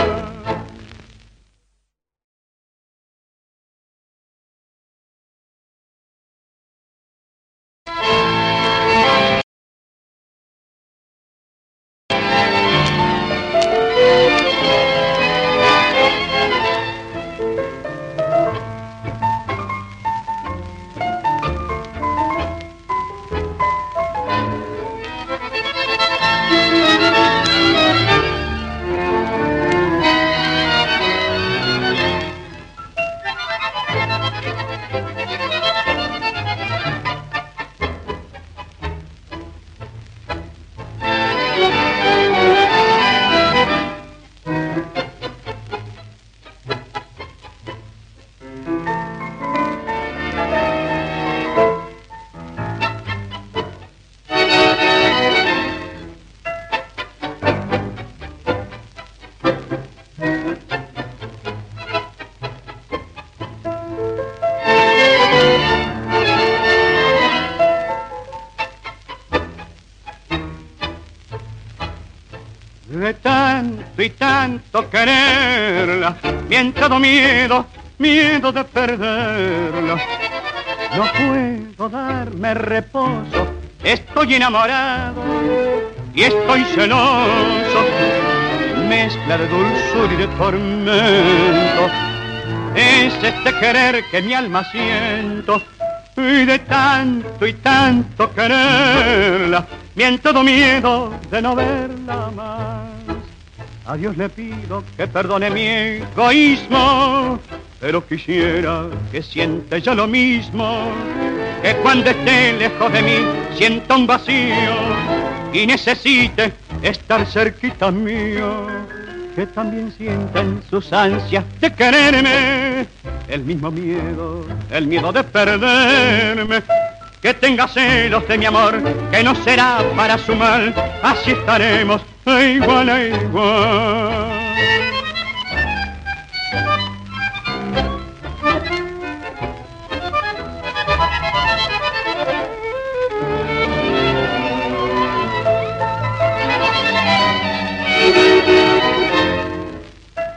Miedo, miedo de perderla. No puedo darme reposo, estoy enamorado y estoy celoso. Mezcla de dulzura y de tormento, es este querer que mi alma siento. Y de tanto y tanto quererla, todo miedo de no verla más. A Dios le pido que perdone mi egoísmo, pero quisiera que siente ya lo mismo, que cuando esté lejos de mí sienta un vacío y necesite estar cerquita mío, que también sienta en sus ansias de quererme el mismo miedo, el miedo de perderme que tenga celos de mi amor, que no será para su mal, así estaremos igual a igual.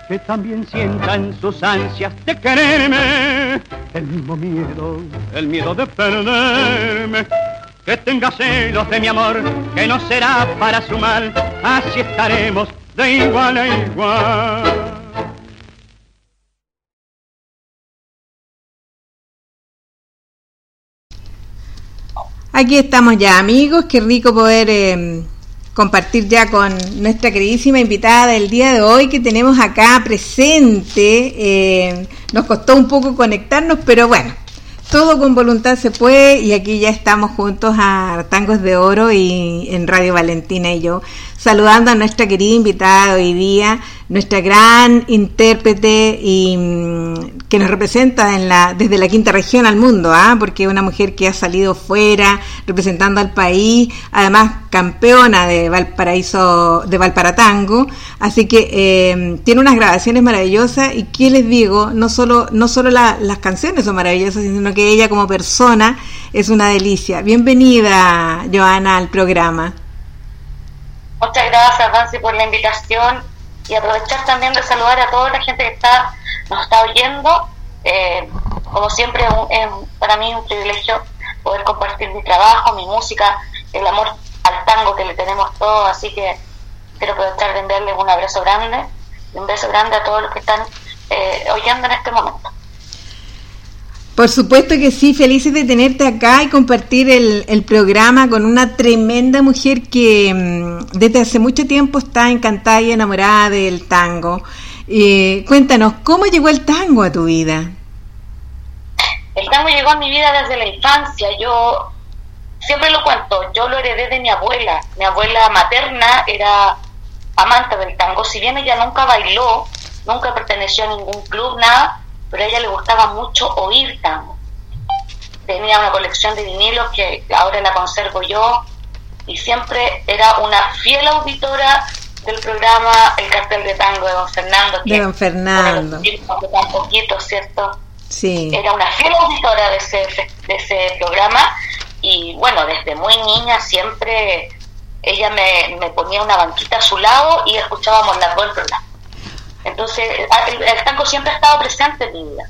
que también sientan sus ansias de quererme, el mismo miedo, el miedo de perderme, que tenga celos de mi amor, que no será para su mal, así estaremos de igual a igual. Aquí estamos ya amigos, qué rico poder eh, compartir ya con nuestra queridísima invitada del día de hoy que tenemos acá presente. Eh, nos costó un poco conectarnos, pero bueno, todo con voluntad se puede y aquí ya estamos juntos a Tangos de Oro y en Radio Valentina y yo saludando a nuestra querida invitada hoy día, nuestra gran intérprete y mm, que nos representa desde la quinta región al mundo, ¿ah? porque es una mujer que ha salido fuera representando al país, además campeona de Valparaíso, de Valparatango, así que eh, tiene unas grabaciones maravillosas y qué les digo, no solo, no solo las canciones son maravillosas, sino que ella como persona es una delicia. Bienvenida, Joana, al programa. Muchas gracias, Nancy, por la invitación y aprovechar también de saludar a toda la gente que está nos está oyendo. Eh, como siempre, es para mí un privilegio poder compartir mi trabajo, mi música, el amor al tango que le tenemos todos, así que quiero aprovechar de enviarles un abrazo grande un beso grande a todos los que están eh, oyendo en este momento. Por supuesto que sí, felices de tenerte acá y compartir el, programa con una tremenda mujer que mm, desde hace mucho tiempo está encantada y enamorada del tango. Eh, cuéntanos, ¿cómo llegó el tango a tu vida? El tango llegó a mi vida desde la infancia. Yo siempre lo cuento, yo lo heredé de mi abuela. Mi abuela materna era amante del tango. Si bien ella nunca bailó, nunca perteneció a ningún club, nada, pero a ella le gustaba mucho oír tango. Tenía una colección de vinilos que ahora la conservo yo y siempre era una fiel auditora del programa El cartel de tango de don Fernando. de don Fernando. Tan poquito, ¿cierto? Sí. Era una fiel auditora de ese, de ese programa y bueno, desde muy niña siempre ella me, me ponía una banquita a su lado y escuchábamos las dos el programa. Entonces, el, el siempre ha estado presente en mi vida.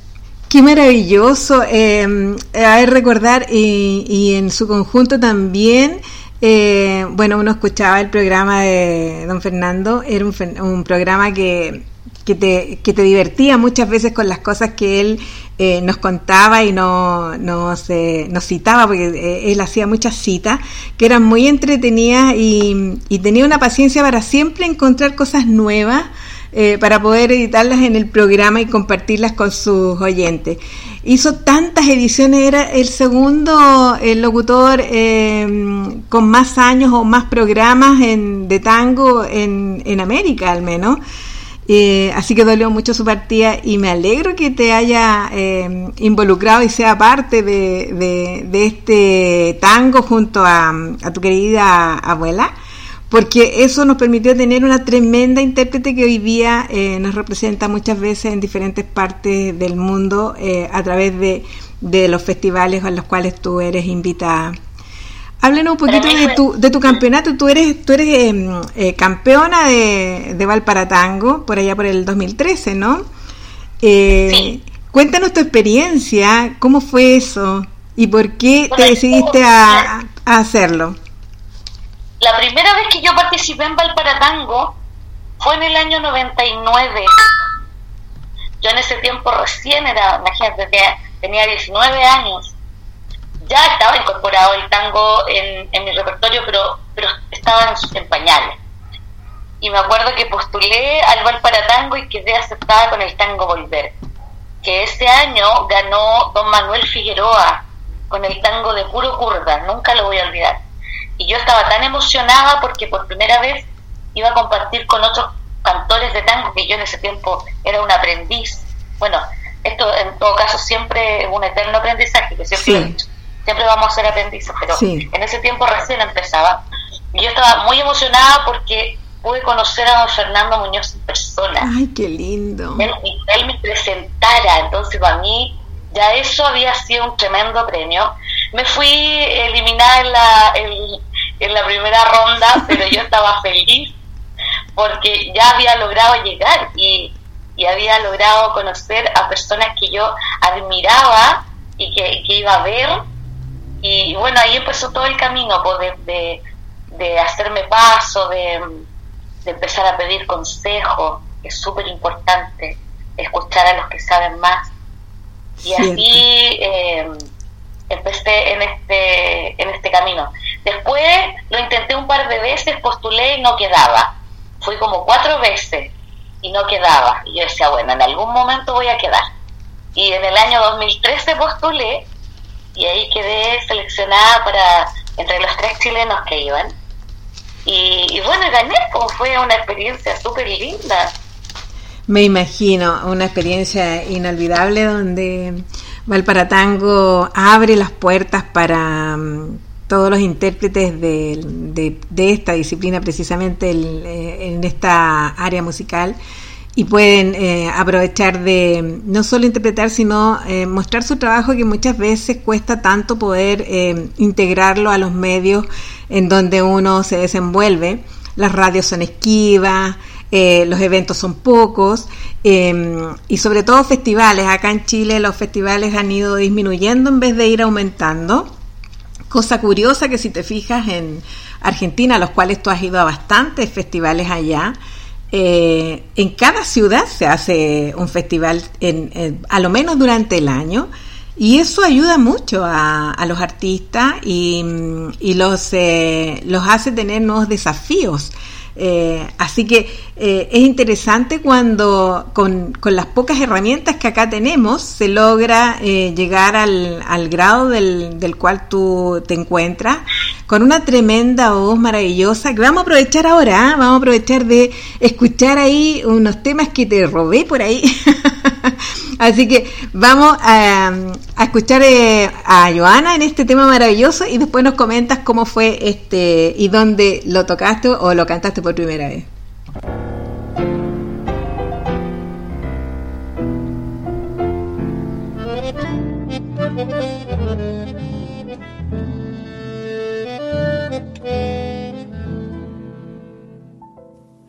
Qué maravilloso. Eh, a recordar, y, y, en su conjunto también, eh, bueno, uno escuchaba el programa de don Fernando, era un, un programa que, que, te, que te divertía muchas veces con las cosas que él eh, nos contaba y no, nos, nos citaba, porque eh, él hacía muchas citas que eran muy entretenidas y, y tenía una paciencia para siempre encontrar cosas nuevas eh, para poder editarlas en el programa y compartirlas con sus oyentes. Hizo tantas ediciones, era el segundo el locutor eh, con más años o más programas en, de tango en, en América al menos. Eh, así que dolió mucho su partida y me alegro que te haya eh, involucrado y sea parte de, de, de este tango junto a, a tu querida abuela porque eso nos permitió tener una tremenda intérprete que hoy día eh, nos representa muchas veces en diferentes partes del mundo eh, a través de, de, los festivales a los cuales tú eres invitada. Háblanos un poquito de tu, de tu campeonato. Tú eres, tú eres eh, eh, campeona de, de Valparatango por allá por el 2013, ¿no? Sí. Cuéntanos tu experiencia, cómo fue eso y por qué te decidiste a, a hacerlo la primera vez que yo participé en Valparatango fue en el año 99. Yo en ese tiempo recién era, imagínate, tenía 19 años. Ya estaba incorporado el tango en, mi repertorio, pero, pero estaba en, en, pañales. Y me acuerdo que postulé al Valparatango y quedé aceptada con el tango Volver, que ese año ganó don Manuel Figueroa con el tango de puro curda, nunca lo voy a olvidar y yo estaba tan emocionada porque por primera vez iba a compartir con otros cantores de tango que yo en ese tiempo era un aprendiz. Bueno, esto en todo caso siempre es un eterno aprendizaje, que siempre, sí. siempre vamos a ser aprendices, pero sí. en ese tiempo recién empezaba. Y yo estaba muy emocionada porque pude conocer a don Fernando Muñoz en persona. ¡Ay, qué lindo! Él, él me presentara, entonces para mí ya eso había sido un tremendo premio. Me fui eliminada en la, en, en la primera ronda, pero yo estaba feliz porque ya había logrado llegar y, y, había logrado conocer a personas que yo admiraba y que, que iba a ver. Y bueno, ahí empezó todo el camino pues, de, de, de hacerme paso, de, de, empezar a pedir consejo, es súper importante, escuchar a los que saben más. Y así eh, empecé en este, en este camino. Después lo intenté un par de veces, postulé y no quedaba. Fui como cuatro veces y no quedaba. Y yo decía, bueno, en algún momento voy a quedar. Y en el año 2013 postulé y ahí quedé seleccionada para entre los tres chilenos que iban. Y, y bueno, gané, como fue una experiencia súper linda. Me imagino, una experiencia inolvidable donde Valparatango abre las puertas para um, todos los intérpretes de, esta disciplina, precisamente eh, en esta área musical, y pueden eh, aprovechar de no solo interpretar, sino eh, mostrar su trabajo que muchas veces cuesta tanto poder eh, integrarlo a los medios en donde uno se desenvuelve. Las radios son esquivas, eh, los eventos son pocos eh, y sobre todo festivales. Acá en Chile los festivales han ido disminuyendo en vez de ir aumentando. Cosa curiosa que si te fijas en Argentina, a los cuales tú has ido a bastantes festivales allá, eh, en cada ciudad se hace un festival en, a lo menos durante el año. Y eso ayuda mucho a, a los artistas y, y los, eh, los hace tener nuevos desafíos. Eh, así que eh, es interesante cuando con, con, las pocas herramientas que acá tenemos se logra eh, llegar al, al grado del, del, cual tú te encuentras con una tremenda voz maravillosa que vamos a aprovechar ahora, ¿eh? vamos a aprovechar de escuchar ahí unos temas que te robé por ahí. Así que vamos a, a escuchar eh, a Joana en este tema maravilloso y después nos comentas cómo fue este y dónde lo tocaste o lo cantaste por por primera.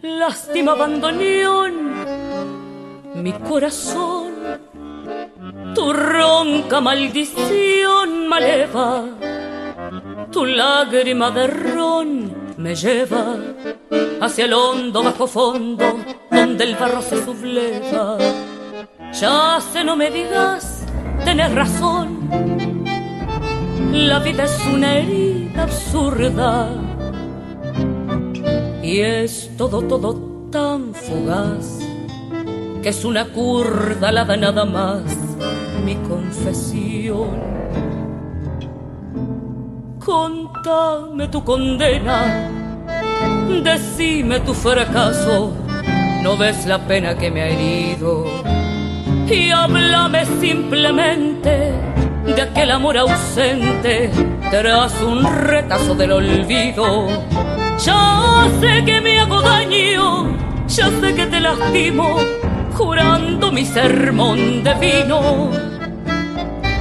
Lástima abandonión, mi corazón, tu ronca maldición maleva, tu lágrima de ron me lleva hacia el hondo bajo fondo donde el barro se subleva. Ya se no me digas, tenés razón, la vida es una herida absurda y es todo, todo tan fugaz que es una curda la nada más mi confesión. Contame tu condena, decime tu fracaso, no ves la pena que me ha herido. Y háblame simplemente de aquel amor ausente tras un retazo del olvido. Ya sé que me hago daño, ya sé que te lastimo, jurando mi sermón de vino.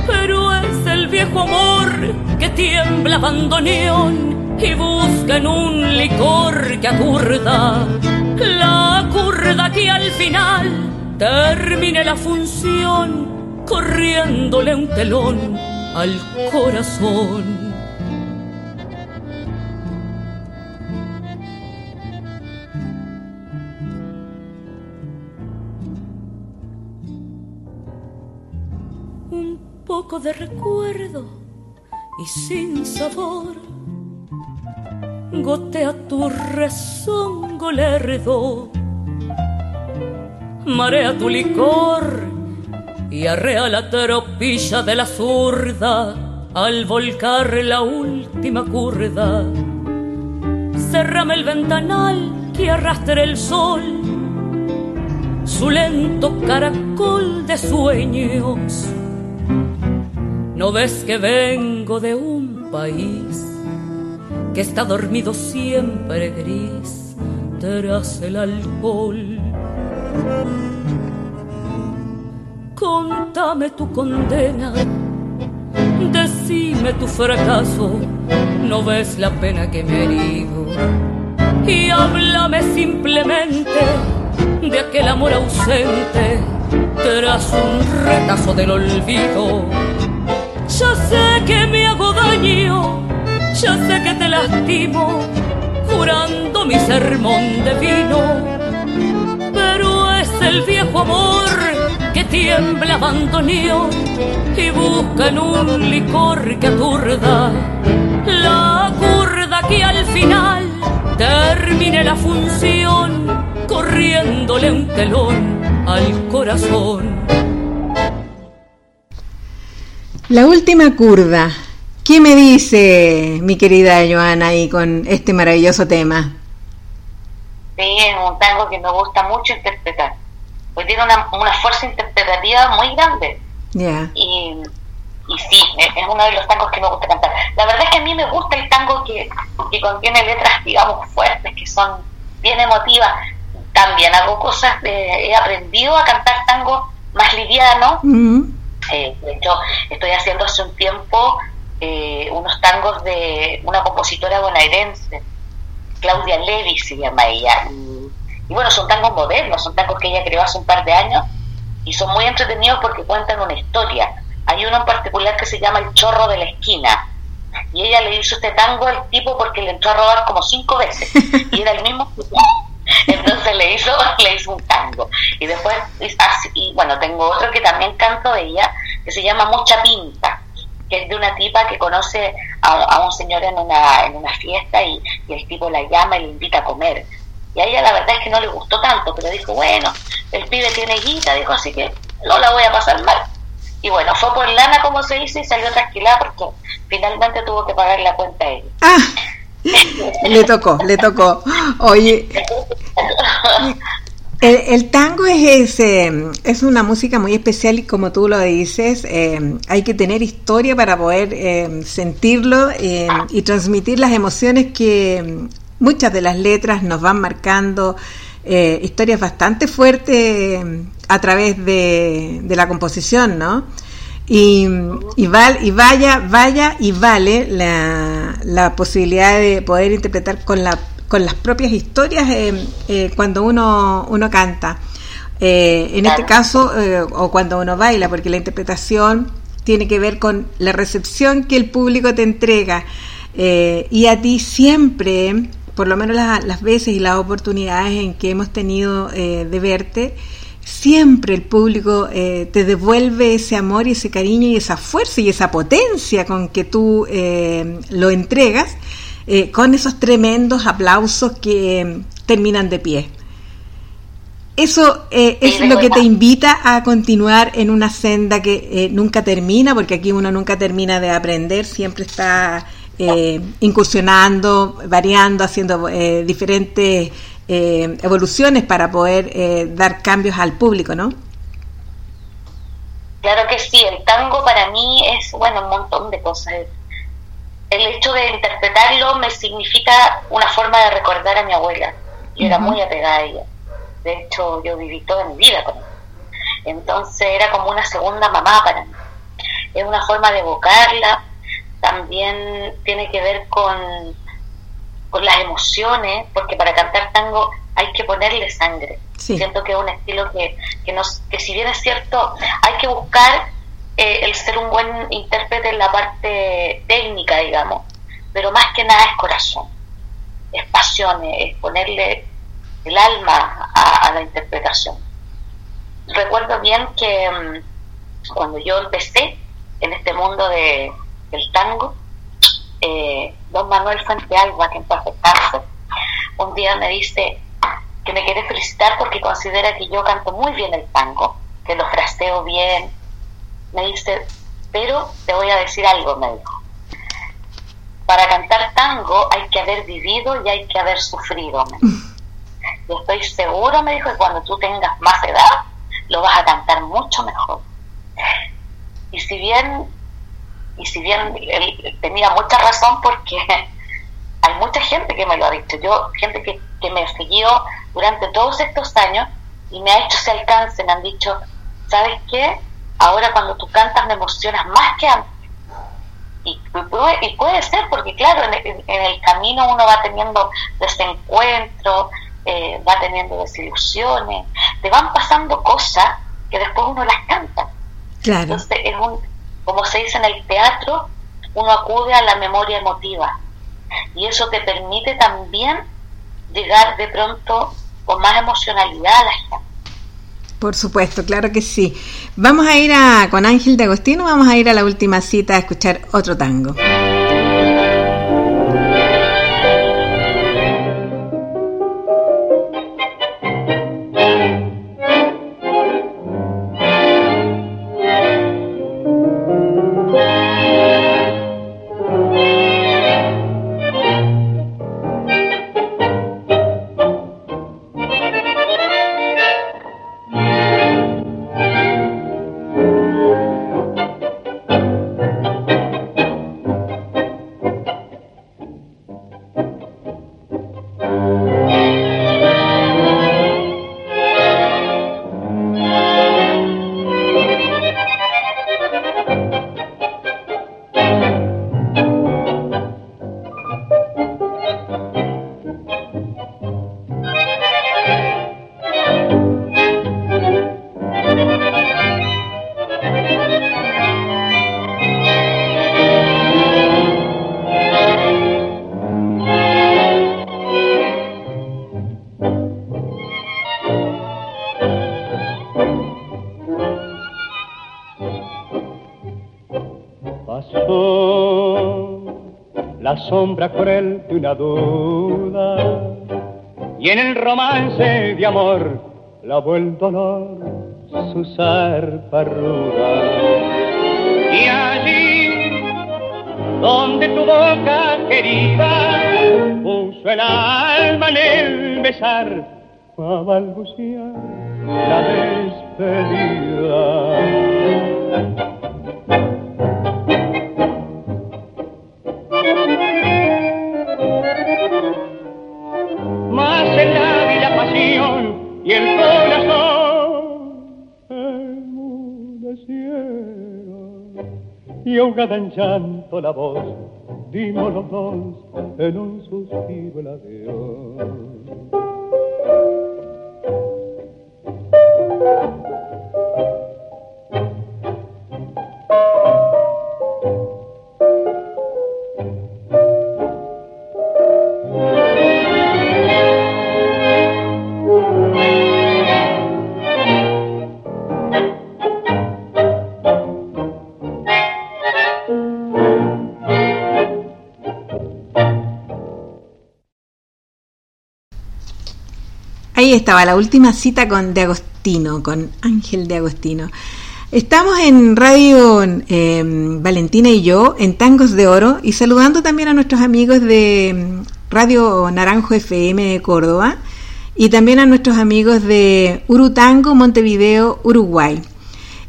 Pero es el viejo amor que tiembla bandoneón y busca en un licor que aturda la curda que al final termine la función corriéndole un telón al corazón. De recuerdo y sin sabor gotea tu rezongo lerdo marea tu licor y arrea la tropilla de la zurda al volcar la última curda. Cerrame el ventanal que arrastre el sol, su lento caracol de sueños. ¿No ves que vengo de un país que está dormido siempre gris tras el alcohol? Contame tu condena, decime tu fracaso, no ves la pena que me ha herido. Y háblame simplemente de aquel amor ausente tras un retazo del olvido. Ya sé que me hago daño, ya sé que te lastimo, jurando mi sermón de vino pero es el viejo amor que tiembla abandonio y busca en un licor que aturda la curda que al final termine la función corriéndole un telón al corazón. La última curda. ¿Qué me dice mi querida Joana ahí con este maravilloso tema? Sí, es un tango que me gusta mucho interpretar. Porque tiene una, una fuerza interpretativa muy grande. Y, y sí, es uno de los tangos que me gusta cantar. La verdad es que a mí me gusta el tango que, que contiene letras, digamos, fuertes, que son bien emotivas. También hago cosas, de, he aprendido a cantar tango más liviano. Eh, de hecho, estoy haciendo hace un tiempo eh, unos tangos de una compositora bonaerense Claudia Levi se llama ella. Y, bueno, son tangos modernos, son tangos que ella creó hace un par de años y son muy entretenidos porque cuentan una historia. Hay uno en particular que se llama El Chorro de la Esquina. Y ella le hizo este tango al tipo porque le entró a robar como cinco veces. Y era el mismo Entonces le hizo, le hizo un tango. Y después, y bueno, tengo otro que también canto de ella, que se llama Mucha Pinta que es de una tipa que conoce a, un señor en una, en una fiesta y, el tipo la llama y le invita a comer. Y a ella la verdad es que no le gustó tanto, pero dijo, bueno, el pibe tiene guita, dijo, así que no la voy a pasar mal. Y bueno, fue por lana como se dice y salió trasquilada porque finalmente tuvo que pagar la cuenta ella. Ah, le tocó, le tocó. Oye, El, tango es, es una música muy especial y como tú lo dices, eh, hay que tener historia para poder eh, sentirlo eh, y transmitir las emociones que muchas de las letras nos van marcando, historias bastante fuertes a través de, la composición, ¿no? Y, y, y vaya, vaya y vale la, la, posibilidad de poder interpretar con, la, con las propias historias eh, eh, cuando uno, uno canta. Eh, en este caso, o cuando uno baila, porque la interpretación tiene que ver con la recepción que el público te entrega. y a ti siempre, por lo menos las, las, veces y las oportunidades en que hemos tenido de verte, siempre el público eh, te devuelve ese amor y ese cariño y esa fuerza y esa potencia con que tú eh, lo entregas, eh, con esos tremendos aplausos que terminan de pie. Eso es lo que te invita a continuar en una senda que nunca termina, porque aquí uno nunca termina de aprender, siempre está incursionando, variando, haciendo diferentes eh, evoluciones para poder eh, dar cambios al público, ¿no? Claro que sí, el tango para mí es, bueno, un montón de cosas. El hecho de interpretarlo me significa una forma de recordar a mi abuela. Yo era muy apegada a ella. De hecho, yo viví toda mi vida con ella. Entonces era como una segunda mamá para mí. Es una forma de evocarla. También tiene que ver con con las emociones, porque para cantar tango hay que ponerle sangre. Siento que es un estilo que, que, nos, que si bien es cierto, hay que buscar eh, el ser un buen intérprete en la parte técnica, digamos, pero más que nada es corazón, es pasión, es ponerle el alma a, la interpretación. Recuerdo bien que mm, cuando yo empecé en este mundo de, del tango, eh, don Manuel Fuente Alba, que en paz un día me dice que me quiere felicitar porque considera que yo canto muy bien el tango, que lo fraseo bien. Me dice, pero te voy a decir algo, me dijo. Para cantar tango hay que haber vivido y hay que haber sufrido. Yo estoy seguro, me dijo, que cuando tú tengas más edad, lo vas a cantar mucho mejor. Y si bien y si bien él tenía mucha razón porque hay mucha gente que me lo ha dicho, yo, gente que, que me siguió durante todos estos años y me ha hecho ese alcance, me han dicho, ¿sabes qué? Ahora cuando tú cantas me emocionas más que antes. Y, puede, y puede ser, porque claro, en el, camino uno va teniendo desencuentros, eh, va teniendo desilusiones, te van pasando cosas que después uno las canta. Claro. Entonces es un, como se dice en el teatro, uno acude a la memoria emotiva y eso te permite también llegar de pronto con más emocionalidad a la gente. Por supuesto, claro que sí. Vamos a ir a, con Ángel de Agostino, vamos a ir a la última cita a escuchar otro tango. Duda. Y en el romance de amor la el dolor su zarpa ruda. Y allí donde tu boca querida puso el alma en el besar, a balbucear la despedida. Y ahogada en llanto la voz, dimos los dos en un suspiro el adiós. Estaba la última cita con De Agostino, con Ángel De Agostino. Estamos en Radio eh, Valentina y yo, en Tangos de Oro, y saludando también a nuestros amigos de mm, Radio Naranjo FM de Córdoba y también a nuestros amigos de Urutango, Montevideo, Uruguay.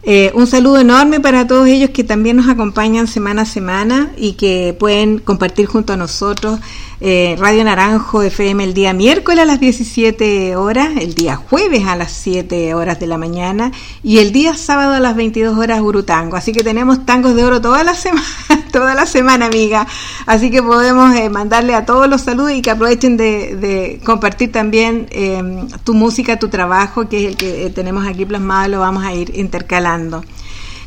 Eh, un saludo enorme para todos ellos que también nos acompañan semana a semana y que pueden compartir junto a nosotros eh, Radio Naranjo FM el día miércoles a las 17 horas, el día jueves a las 7 horas de la mañana y el día sábado a las 22 horas Urutango. Así que tenemos tangos de oro toda la semana, toda la semana, amiga. Así que podemos eh, mandarle a todos los saludos y que aprovechen de, compartir también em, tu música, tu trabajo, que es el que eh, tenemos aquí plasmado, lo vamos a ir intercalando.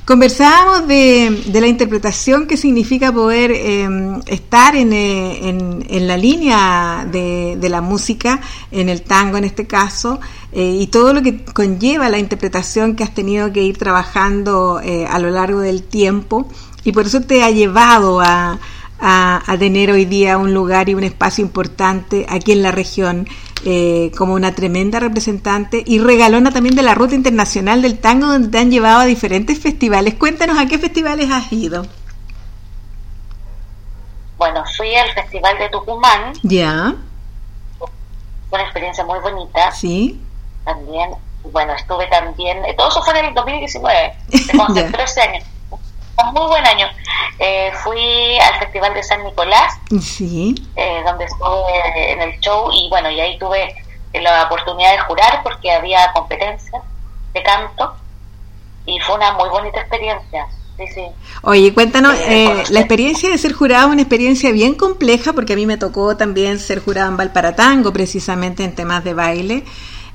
Conversábamos de, la interpretación que significa poder em, estar en, eh, en, la línea de, la música, en el tango en este caso, eh, y todo lo que conlleva la interpretación que has tenido que ir trabajando eh, a lo largo del tiempo, y por eso te ha llevado a, tener hoy día un lugar y un espacio importante aquí en la región eh, como una tremenda representante y regalona también de la Ruta Internacional del Tango donde te han llevado a diferentes festivales. Cuéntanos a qué festivales has ido. Bueno, fui al Festival de Tucumán. Ya. Fue una experiencia muy bonita. Sí. También, bueno, estuve también, todo eso fue en el 2019, hace 13 años un muy buen año. Eh, fui al Festival de San Nicolás, sí. Eh, donde estuve en el show y bueno, y ahí tuve la oportunidad de jurar porque había competencia de canto y fue una muy bonita experiencia. Sí, sí. Oye, cuéntanos, eh, la experiencia de ser jurado es una experiencia bien compleja porque a mí me tocó también ser jurado en Valparatango, precisamente en temas de baile.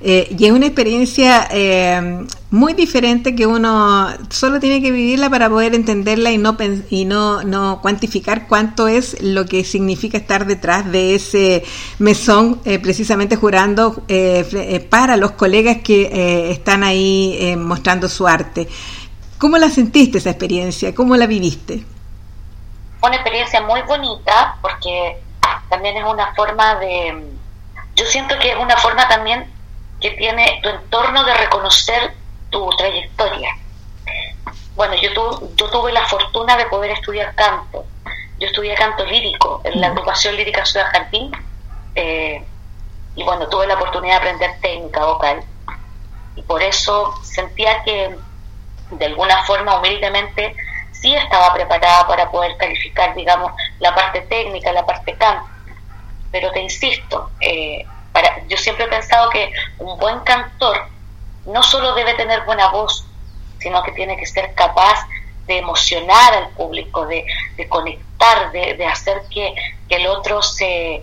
Eh, y es una experiencia eh, muy diferente que uno solo tiene que vivirla para poder entenderla y no y no, no cuantificar cuánto es lo que significa estar detrás de ese mesón, eh, precisamente jurando para los colegas que están ahí mostrando su arte. ¿Cómo la sentiste esa experiencia? ¿Cómo la viviste? Una experiencia muy bonita porque también es una forma de... Yo siento que es una forma también que tiene tu entorno de reconocer tu trayectoria. Bueno, yo, yo tuve la fortuna de poder estudiar canto. Yo estudié canto lírico en la agrupación lírica Ciudad Jardín. Eh, y bueno, tuve la oportunidad de aprender técnica vocal. Y por eso sentía que de alguna forma, humildemente, sí estaba preparada para poder calificar, digamos, la parte técnica, la parte canto. Pero te insisto, eh, yo siempre he pensado que un buen cantor no solo debe tener buena voz, sino que tiene que ser capaz de emocionar al público, de, conectar, de, hacer que, el otro se,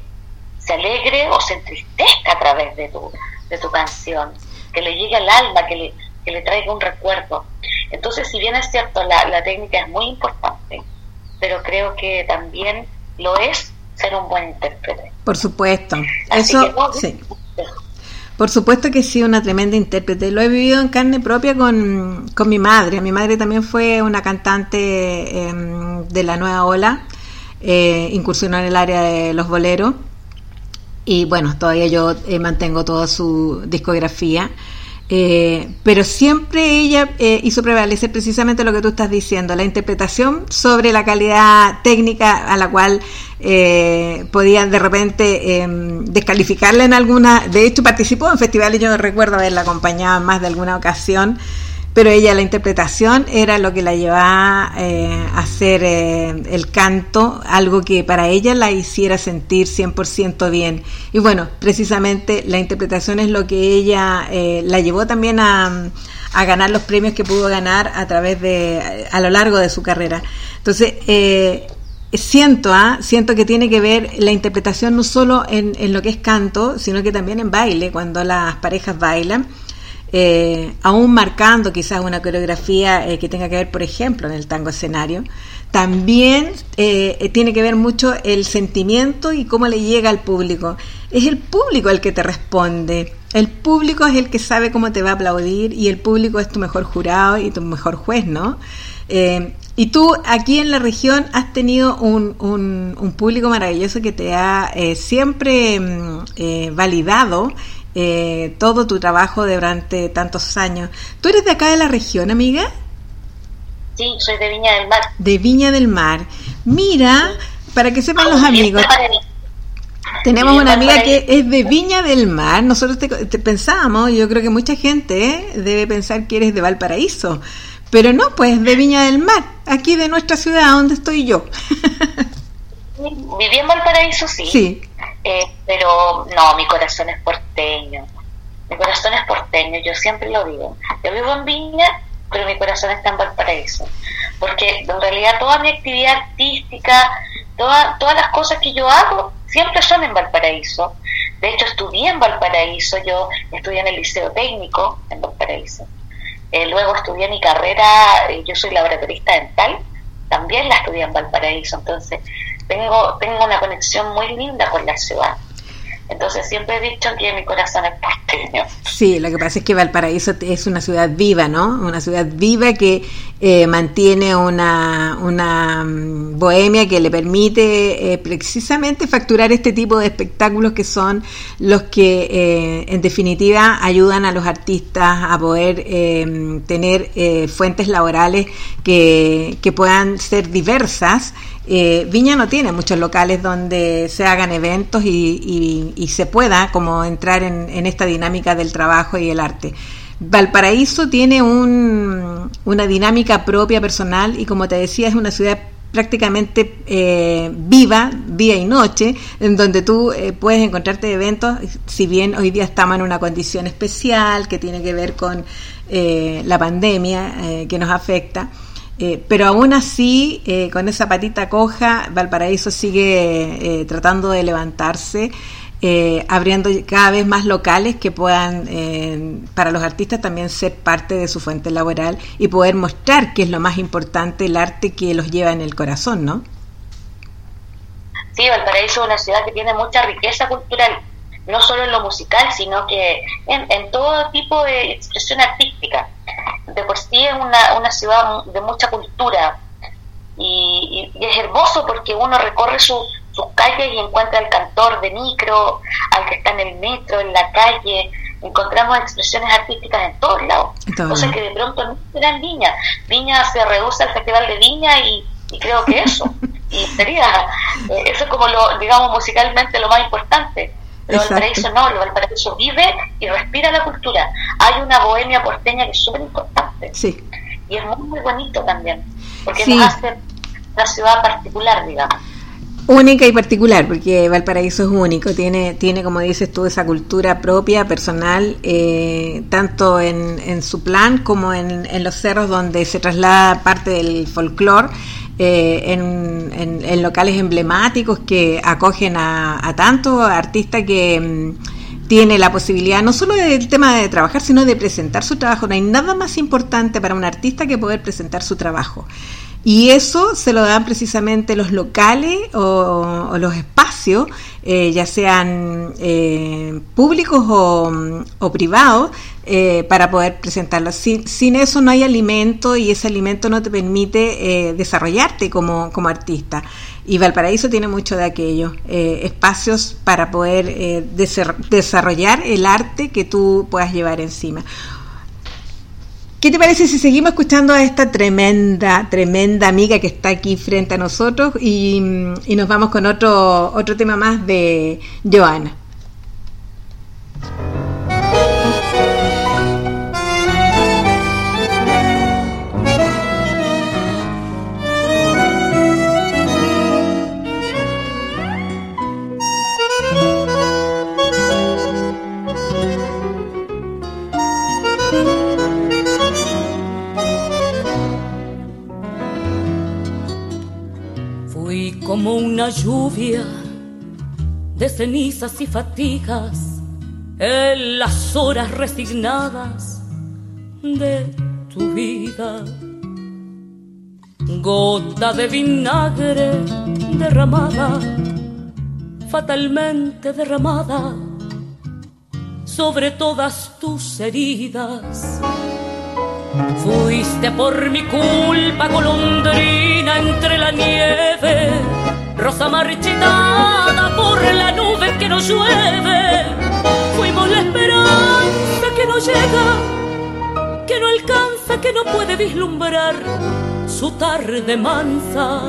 se alegre o se entristezca a través de tu, de tu canción, que le llegue al alma, que le, que le traiga un recuerdo. Entonces, si bien es cierto, la, la técnica es muy importante, pero creo que también lo es ser un buen intérprete. Por supuesto. Eso, sí. Por supuesto que sí, una tremenda intérprete. Lo he vivido en carne propia con, con mi madre. Mi madre también fue una cantante em, de la nueva ola, eh, incursionó en el área de los boleros. Y bueno, todavía yo eh, mantengo toda su discografía. Eh, pero siempre ella eh, hizo prevalecer precisamente lo que tú estás diciendo, la interpretación sobre la calidad técnica a la cual eh, podían de repente em, descalificarla en alguna. De hecho, participó en festivales, yo recuerdo haberla acompañado en más de alguna ocasión pero ella la interpretación era lo que la llevaba eh, a hacer eh, el canto, algo que para ella la hiciera sentir 100% bien. Y bueno, precisamente la interpretación es lo que ella eh, la llevó también a, a ganar los premios que pudo ganar a través de, a lo largo de su carrera. Entonces, siento, ¿ah? siento que tiene que ver la interpretación no solo en, en, lo que es canto, sino que también en baile, cuando las parejas bailan. Eh, aún marcando quizás una coreografía eh, que tenga que ver, por ejemplo, en el tango escenario, también eh, tiene que ver mucho el sentimiento y cómo le llega al público. Es el público el que te responde. El público es el que sabe cómo te va a aplaudir y el público es tu mejor jurado y tu mejor juez, ¿no? y tú aquí en la región has tenido un, público maravilloso que te ha siempre mm, validado eh, todo tu trabajo durante tantos años. ¿Tú eres de acá de la región, amiga? Sí, soy de Viña del Mar. De Viña del Mar. Mira, para que sepan los amigos. Tenemos una amiga que es de Viña del Mar. Nosotros te, pensábamos, yo creo que mucha gente ¿eh? debe pensar que eres de Valparaíso. Pero no, pues de Viña del Mar, aquí de nuestra ciudad, donde estoy yo. Viví en Valparaíso, sí. Sí. Eh, pero no, mi corazón es porteño. Mi corazón es porteño, yo siempre lo digo. Yo vivo en Viña, pero mi corazón está en Valparaíso. Porque en realidad toda mi actividad artística, toda, todas las cosas que yo hago, siempre son en Valparaíso. De hecho, estudié en Valparaíso, yo estudié en el Liceo Técnico en Valparaíso. Eh, luego estudié mi carrera, eh, yo soy laboratorista dental, también la estudié en Valparaíso. Entonces, tengo, tengo una conexión muy linda con la ciudad. Entonces siempre he dicho que mi corazón es porteño. Sí, lo que pasa es que Valparaíso es una ciudad viva, ¿no? Una ciudad viva que eh, mantiene una, una mm, bohemia que le permite eh, precisamente facturar este tipo de espectáculos que son los que eh, en definitiva ayudan a los artistas a poder tener fuentes laborales que, que puedan ser diversas eh, Viña no tiene muchos locales donde se hagan eventos y, se pueda como entrar en, esta dinámica del trabajo y el arte. Valparaíso tiene una dinámica propia personal y como te decía es una ciudad prácticamente eh, viva, día y noche, en donde tú eh, puedes encontrarte eventos, si bien hoy día estamos en una condición especial que tiene que ver con la pandemia que nos afecta, eh, pero aún así, eh, con esa patita coja, Valparaíso sigue eh, tratando de levantarse, abriendo cada vez más locales que puedan, para los artistas también ser parte de su fuente laboral y poder mostrar que es lo más importante, el arte que los lleva en el corazón, ¿no? Sí, Valparaíso es una ciudad que tiene mucha riqueza cultural, no solo en lo musical, sino que en, en todo tipo de expresión artística. De por sí es una, una ciudad de mucha cultura y, es hermoso porque uno recorre sus calles y encuentra al cantor de micro, al que está en el metro, en la calle, encontramos expresiones artísticas en todos lados, cosas que de pronto no se dan en Viña. Viña se reduce al Festival de Viña y, creo que eso, y sería, eh, eso es como lo, digamos, musicalmente lo más importante Valparaíso no, el Valparaíso vive y respira la cultura. Hay una bohemia porteña que es súper importante. Sí. Y es muy, muy bonito también, porque nos hace una ciudad particular, digamos. Única y particular, porque Valparaíso es único, tiene, tiene como dices tú, esa cultura propia, personal, eh, tanto en, en, su plan como en, en los cerros donde se traslada parte del folclore eh, en, locales emblemáticos que acogen a, a tanto artistas que mm, tiene la posibilidad no solo del tema de trabajar, sino de presentar su trabajo. No hay nada más importante para un artista que poder presentar su trabajo. Y eso se lo dan precisamente los locales o, los espacios, eh, ya sean eh, públicos o, privados, eh, para poder presentarlo. Sin, sin, eso no hay alimento y ese alimento no te permite desarrollarte como, como, artista. Y Valparaíso tiene mucho de aquello, espacios para poder desarrollar el arte que tú puedas llevar encima. ¿Qué te parece si seguimos escuchando a esta tremenda, tremenda amiga que está aquí frente a nosotros y, y nos vamos con otro, otro tema más de Joana? Como una lluvia de cenizas y fatigas en las horas resignadas de tu vida. Gota de vinagre derramada, fatalmente derramada sobre todas tus heridas. Fuiste por mi culpa golondrina entre la nieve, rosa marchitada por la nube que no llueve. Fuimos la esperanza que no llega, que no alcanza, que no puede vislumbrar su tarde mansa.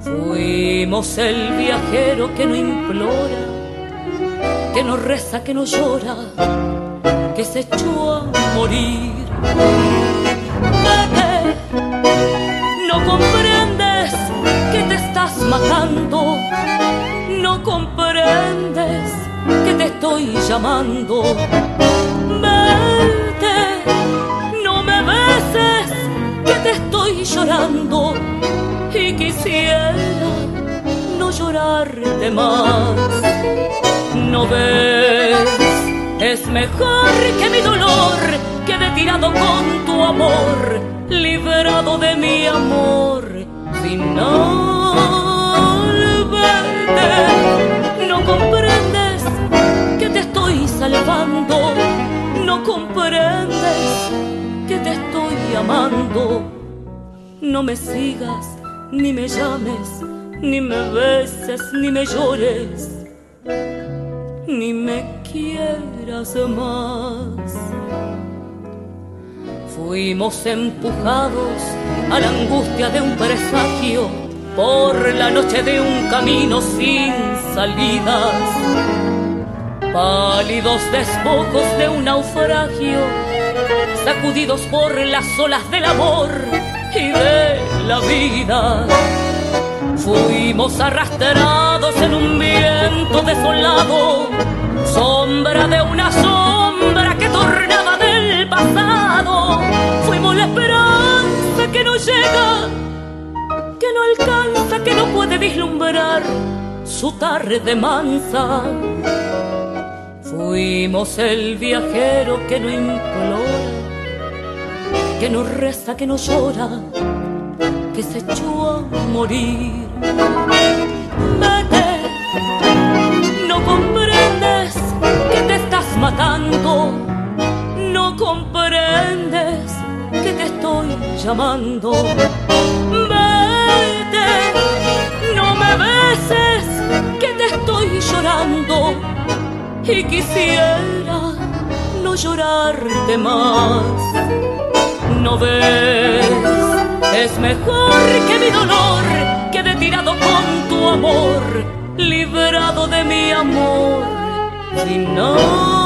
Fuimos el viajero que no implora, que no reza, que no llora, que se echó a morir. Vete, no comprendes que te estás matando, no comprendes que te estoy llamando. Vete, no me beses, que te estoy llorando y quisiera no llorarte más. No ves, es mejor que mi dolor quede tirado con tu amor, liberado de mi amor. Vete, no comprendes que te estoy salvando, no comprendes que te estoy amando. No me sigas, ni me llames, ni me beses, ni me llores, ni me quieras más. Fuimos empujados a la angustia de un presagio por la noche de un camino sin salidas. Pálidos despojos de un naufragio, sacudidos por las olas del amor y de la vida. Fuimos arrastrados en un viento desolado, sombra de una sombra que tornaba del pasado. Fuimos la esperanza que no llega, que no alcanza, que no puede vislumbrar su tarde mansa. Fuimos el viajero que no implora, que no reza, que no llora, que se echó a morir. Vete, no matando, no comprendes que te estoy llamando. Vete, no me beses, que te estoy llorando y quisiera no llorarte más. No ves, es mejor que mi dolor quede tirado con tu amor, librado de mi amor final.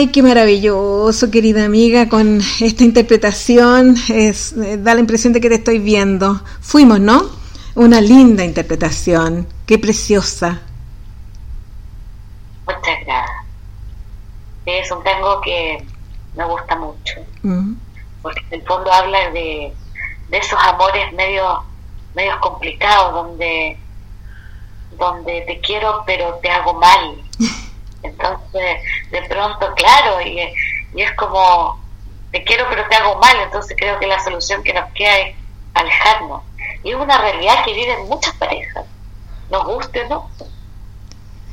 Ay, qué maravilloso, querida amiga, con esta interpretación. Es, eh, da la impresión de que te estoy viendo. Fuimos, ¿no? Una linda interpretación. Qué preciosa. Muchas gracias. Es un tango que me gusta mucho, Mm. porque en el fondo habla de, de esos amores medio medios complicados donde donde te quiero pero te hago mal. Entonces, de pronto, claro, y, y es como te quiero pero te hago mal, entonces creo que la solución que nos queda es alejarnos. Y es una realidad que viven muchas parejas, nos guste o no.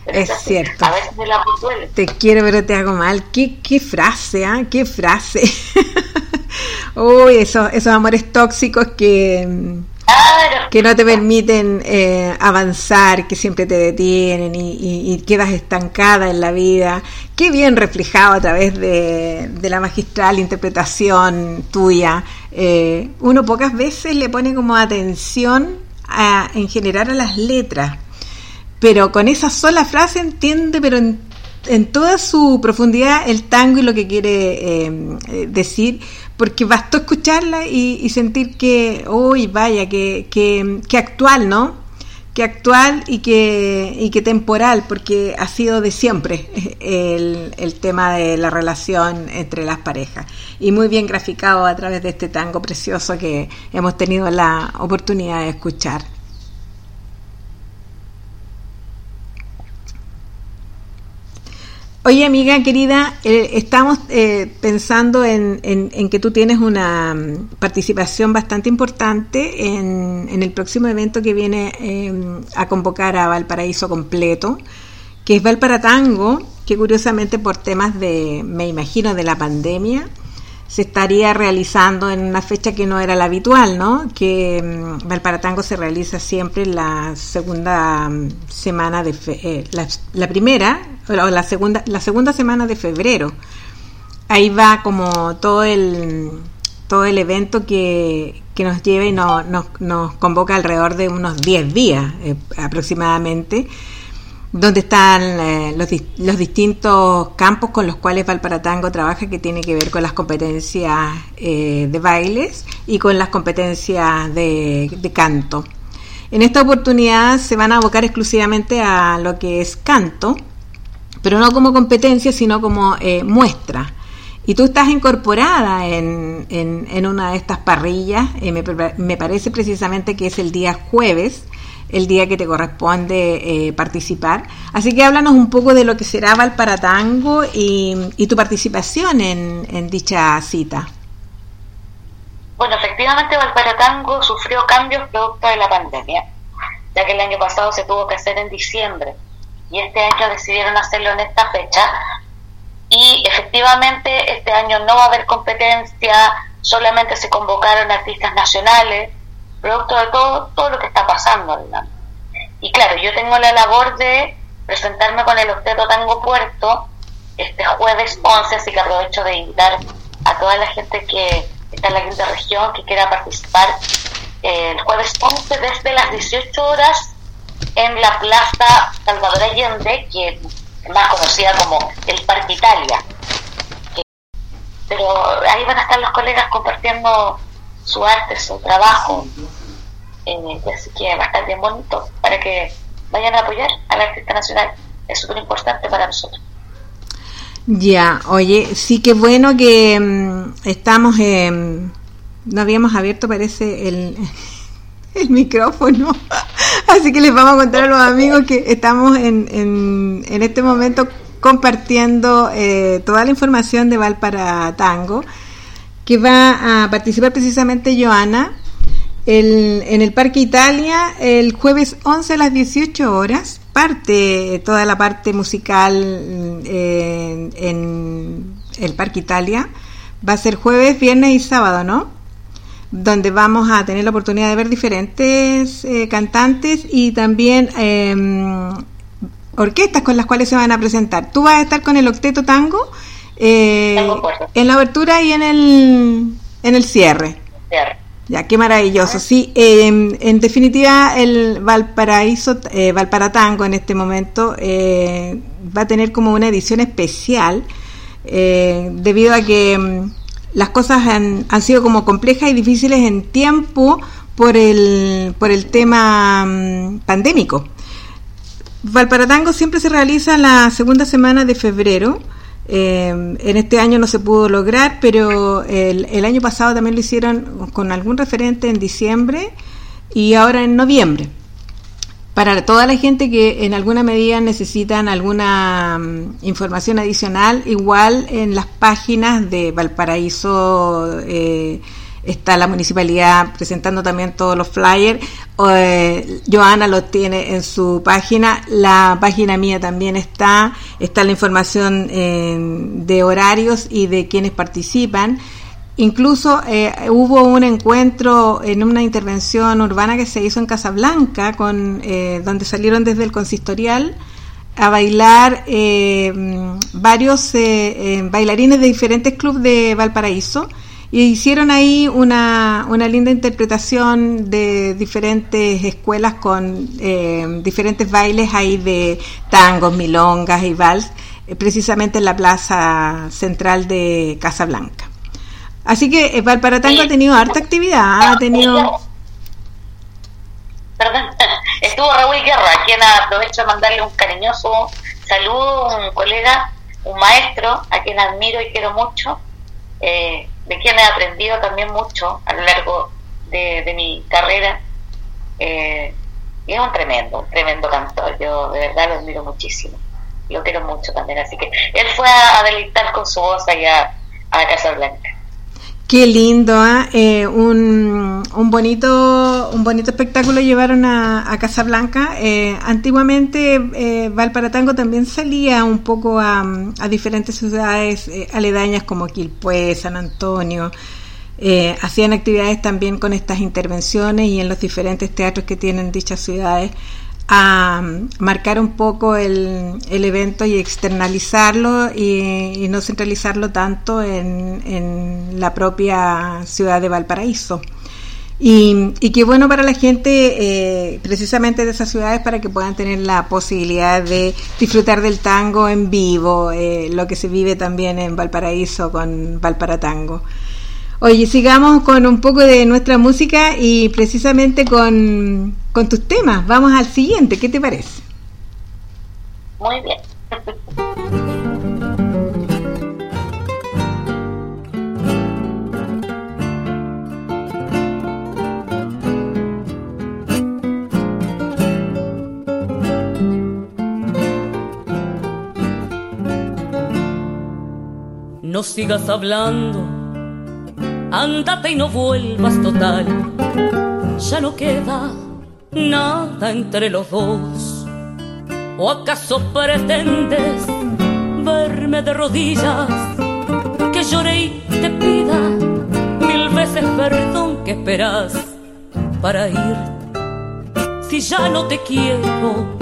Pero Es así. cierto. A veces el amor duele. Te quiero, pero te hago mal. Qué, qué frase, ¿ah? Qué frase. Uy, esos, esos amores tóxicos que, que no te permiten eh, avanzar, que siempre te detienen y, quedas estancada en la vida. Qué bien reflejado a través de, la magistral interpretación tuya. Eh, uno pocas veces le pone como atención en general a las letras, pero con esa sola frase entiende, pero en, toda su profundidad, el tango y lo que quiere eh, decir porque bastó escucharla y, sentir que, uy, vaya, que, que, actual, ¿no? Que actual y que, y que temporal, porque ha sido de siempre el, el tema de la relación entre las parejas. Y muy bien graficado a través de este tango precioso que hemos tenido la oportunidad de escuchar. Oye, amiga querida, eh, estamos eh, pensando en, que tú tienes una mm, participación bastante importante en, el próximo evento que viene em, a convocar a Valparaíso completo, que es Valparatango, que curiosamente por temas de, me imagino, de la pandemia, se estaría realizando en una fecha que no era la habitual, ¿no? Que um, Valparatango se realiza siempre la segunda mm, semana de eh, la, primera la segunda la segunda semana de febrero. Ahí va como todo el todo el evento que, que nos lleva y nos, nos, convoca alrededor de unos 10 días eh, aproximadamente donde están eh, los, los, distintos campos con los cuales Valparatango trabaja, que tiene que ver con las competencias eh, de bailes y con las competencias de, canto. En esta oportunidad se van a abocar exclusivamente a lo que es canto, pero no como competencia, sino como eh, muestra. Y tú estás incorporada en, en, una de estas parrillas, me, me parece precisamente que es el día jueves, el día que te corresponde eh, participar. Así que háblanos un poco de lo que será Valparatango y, y tu participación en, dicha cita. Bueno, efectivamente Valparatango sufrió cambios producto de la pandemia, ya que el año pasado se tuvo que hacer en diciembre y este año decidieron hacerlo en esta fecha y efectivamente este año no va a haber competencia, solamente se convocaron artistas nacionales producto de todo, todo lo que está pasando. Y claro, yo tengo la labor de presentarme con el Octeto Tango Puerto este jueves 11, así que aprovecho de invitar a toda la gente que está en la quinta región, que quiera participar eh, el jueves 11 desde las 18 horas en la Plaza Salvador Allende, que más conocida como el Parque Italia. Pero ahí van a estar los colegas compartiendo su arte, su trabajo. Eh, así que va a estar bien bonito para que vayan a apoyar al artista nacional. Es súper importante para nosotros. Ya, oye, sí que bueno que mm, estamos, no habíamos abierto parece el, el micrófono, así que les vamos a contar a los amigos que estamos en, en, en este momento compartiendo eh, toda la información de Val para Tango que va a participar precisamente Joana en el Parque Italia el jueves 11 a las 18 horas. Parte toda la parte musical eh, en el Parque Italia. Va a ser jueves, viernes y sábado, ¿no? Donde vamos a tener la oportunidad de ver diferentes eh, cantantes y también em, orquestas con las cuales se van a presentar. Tú vas a estar con el Octeto Tango eh, en la abertura y en el, en el cierre. Ya, qué maravilloso. Sí, em, en definitiva, el Valparaíso, eh, Valparatango en este momento eh, va a tener como una edición especial eh, debido a que em, las cosas han, sido como complejas y difíciles en tiempo por el, por el tema em, pandémico. Valparatango siempre se realiza la segunda semana de febrero eh, en este año no se pudo lograr, pero el, año pasado también lo hicieron con algún referente en diciembre y ahora en noviembre. Para toda la gente que en alguna medida necesitan alguna mm, información adicional, igual en las páginas de Valparaíso eh, está la municipalidad presentando también todos los flyers. Eh, Joana los tiene en su página, la página mía también está, está la información de horarios y de quienes participan. Incluso eh, hubo un encuentro en una intervención urbana que se hizo en Casablanca, con, eh, donde salieron desde el consistorial a bailar eh, varios bailarines de diferentes clubes de Valparaíso y hicieron ahí una, una linda interpretación de diferentes escuelas con diferentes bailes ahí de tangos, milongas y vals, precisamente en la plaza central de Casablanca. Así que eh, Valparatango ha tenido harta actividad, ha tenido... Perdón, estuvo Raúl Guerra, a quien aprovecho de mandarle un cariñoso saludo, un colega, un maestro, a quien admiro y quiero mucho, eh, de quien he aprendido también mucho a lo largo de, mi carrera. Eh, y es un tremendo, un tremendo cantor, yo de verdad lo admiro muchísimo, lo quiero mucho también, así que él fue a, deleitar con su voz allá a Casa Blanca. Qué lindo, ¿ah? eh, un, un, bonito, un bonito espectáculo llevaron a, a Casablanca. Eh, antiguamente eh, Valparatango también salía un poco a, a diferentes ciudades eh, aledañas como Quilpué, San Antonio. hacían actividades también con estas intervenciones y en los diferentes teatros que tienen dichas ciudades a marcar un poco el, el evento y externalizarlo y, no centralizarlo tanto en, en, la propia ciudad de Valparaíso. Y, y qué bueno para la gente, eh, precisamente de esas ciudades, para que puedan tener la posibilidad de disfrutar del tango en vivo, eh, lo que se vive también en Valparaíso con Valparatango. Oye, sigamos con un poco de nuestra música y precisamente con, tus temas. Vamos al siguiente, ¿qué te parece? Muy bien. No sigas hablando Ándate y no vuelvas total. Ya no queda nada entre los dos. ¿O acaso pretendes verme de rodillas? Que llore y te pida mil veces perdón que esperas para ir. Si ya no te quiero,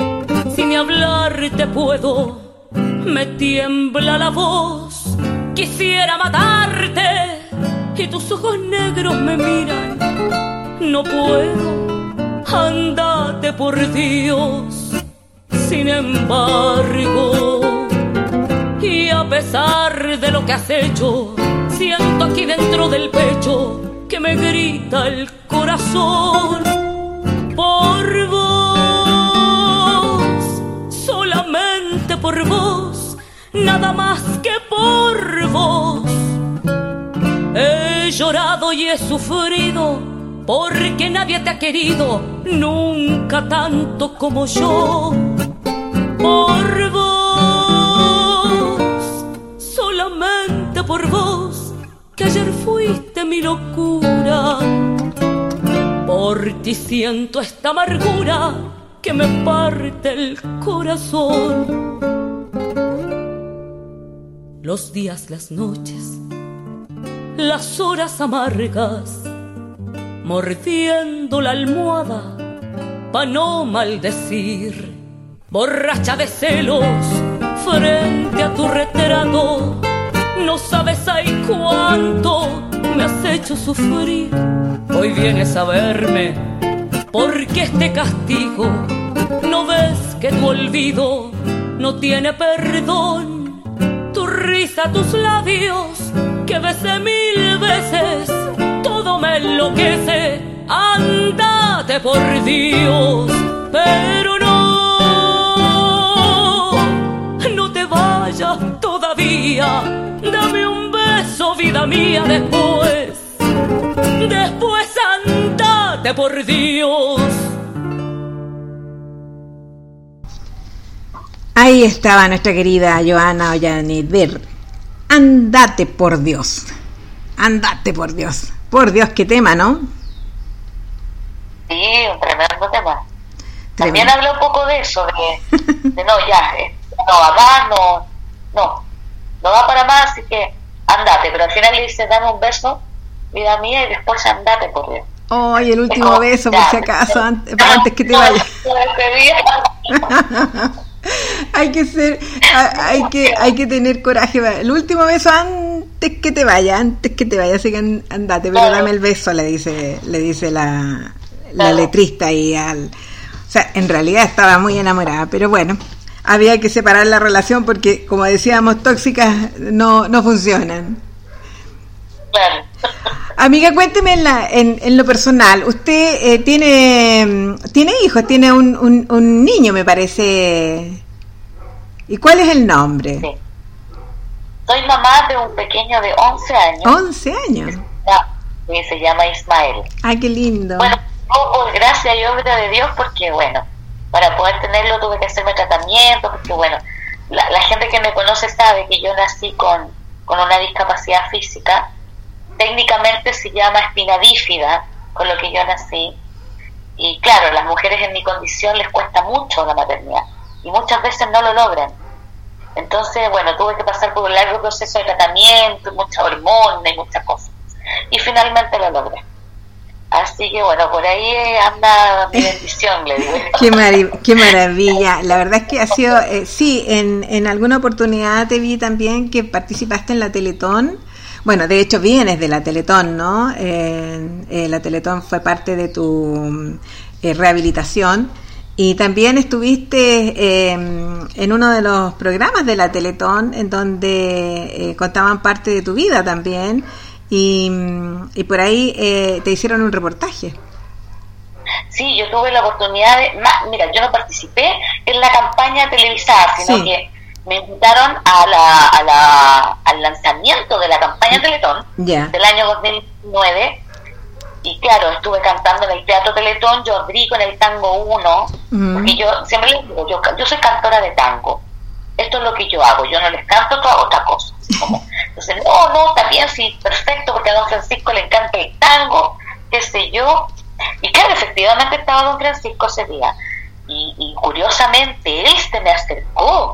si ni hablar te puedo, me tiembla la voz. Quisiera matarte y tus ojos negros me miran. No puedo, andate por Dios. Sin embargo, y a pesar de lo que has hecho, siento aquí dentro del pecho que me grita el corazón por vos, solamente por vos, nada más que por vos llorado y he sufrido porque nadie te ha querido nunca tanto como yo. Por vos, solamente por vos, que ayer fuiste mi locura. Por ti siento esta amargura que me parte el corazón. Los días, las noches las horas amargas, mordiendo la almohada pa' no maldecir, borracha de celos frente a tu retrato, no sabes ahí cuánto me has hecho sufrir. Hoy vienes a verme porque este castigo no ves que tu olvido no tiene perdón, tu risa, tus labios que besé mil veces, todo me enloquece, andate por Dios, pero no, no te vayas todavía, dame un beso, vida mía, después, después andate por Dios. Ahí estaba nuestra querida Joana Ollaneder Andate por Dios. Andate por Dios. Por Dios, qué tema, ¿no? Sí, un tremendo tema. También habló un poco de eso, de, no, ya, eh, no va más, no, no, no va para más, así que andate, pero al final le dice, dame un beso, vida mía, y después andate, por Dios. Ay, el último beso, por si acaso, antes, antes que te vayas. hay que ser, hay que, hay que tener coraje. El último beso antes que te vaya, antes que te vaya, así que andate, pero dame el beso, le dice, le dice la, la letrista y al, o sea, en realidad estaba muy enamorada, pero bueno, había que separar la relación porque, como decíamos, tóxicas no, no funcionan. Amiga, cuénteme en, la, en, en, lo personal. Usted eh, tiene tiene hijos, tiene un, un, un, niño, me parece. ¿Y cuál es el nombre? Sí. Soy mamá de un pequeño de 11 años. 11 años. Y se llama Ismael. Ay, qué lindo. Bueno, por gracia y obra de Dios, porque bueno, para poder tenerlo tuve que hacerme tratamiento, porque bueno, la, la gente que me conoce sabe que yo nací con, con una discapacidad física técnicamente se llama espina bífida, con lo que yo nací. Y claro, las mujeres en mi condición les cuesta mucho la maternidad y muchas veces no lo logran. Entonces, bueno, tuve que pasar por un largo proceso de tratamiento, mucha hormona y muchas cosas. Y finalmente lo logré. Así que bueno, por ahí anda mi bendición, le digo. qué, maravilla. La verdad es que ha sido, eh, sí, en, en alguna oportunidad te vi también que participaste en la Teletón bueno, de hecho vienes de la Teletón, ¿no? Eh, la Teletón fue parte de tu eh, rehabilitación. Y también estuviste em, en uno de los programas de la Teletón en donde eh, contaban parte de tu vida también y, y por ahí te hicieron un reportaje. Sí, yo tuve la oportunidad de... Mira, yo no participé en la campaña televisada, sino que me invitaron a la, a la, al lanzamiento de la campaña Teletón del año 2009 y claro, estuve cantando en el Teatro Teletón, yo abrí con el Tango 1, porque yo siempre les digo, yo, yo soy cantora de tango, esto es lo que yo hago, yo no les canto otra, otra cosa. entonces, no, no, está bien, sí, perfecto, porque a don Francisco le encanta el tango, qué sé yo. Y claro, efectivamente estaba don Francisco ese día. Y, y curiosamente, este me acercó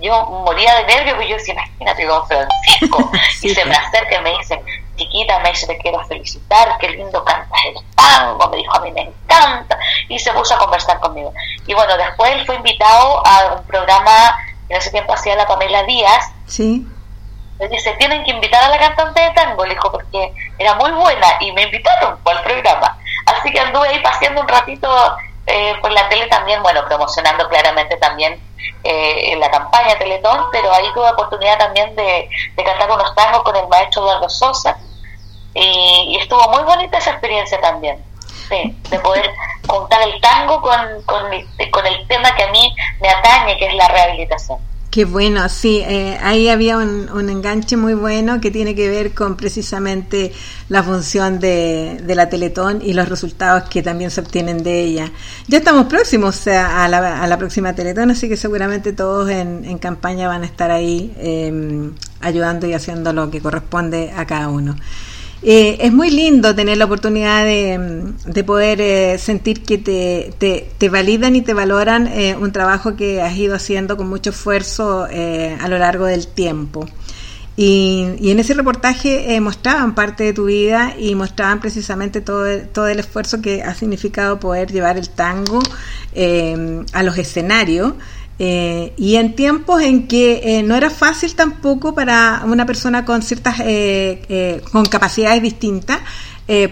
yo moría de nervios, porque yo decía, imagínate, don Francisco, y se me acerca y me dice, chiquita, me dice, te quiero felicitar, qué lindo cantas el tango, me dijo, a mí me encanta, y se puso a conversar conmigo. Y bueno, después él fue invitado a un programa que en ese tiempo hacía la Pamela Díaz, sí. me dice, tienen que invitar a la cantante de tango, le dijo, porque era muy buena, y me invitaron al programa. Así que anduve ahí paseando un ratito eh, por la tele también, bueno, promocionando claramente también eh, en la campaña Teletón, pero ahí tuve oportunidad también de, cantar unos tangos con el maestro Eduardo Sosa y, estuvo muy bonita esa experiencia también. de poder contar el tango con, con, con el tema que a mí me atañe, que es la rehabilitación. Qué bueno, sí, eh, ahí había un, enganche muy bueno que tiene que ver con precisamente la función de, la Teletón y los resultados que también se obtienen de ella. Ya estamos próximos a la, a la próxima Teletón, así que seguramente todos en, en campaña van a estar ahí eh, ayudando y haciendo lo que corresponde a cada uno. Eh, es muy lindo tener la oportunidad de, poder eh, sentir que te, te, validan y te valoran eh, un trabajo que has ido haciendo con mucho esfuerzo a lo largo del tiempo. Y, en ese reportaje mostraban parte de tu vida y mostraban precisamente todo, todo el esfuerzo que ha significado poder llevar el tango a los escenarios eh, y en tiempos en que eh, no era fácil tampoco para una persona con ciertas eh, con capacidades distintas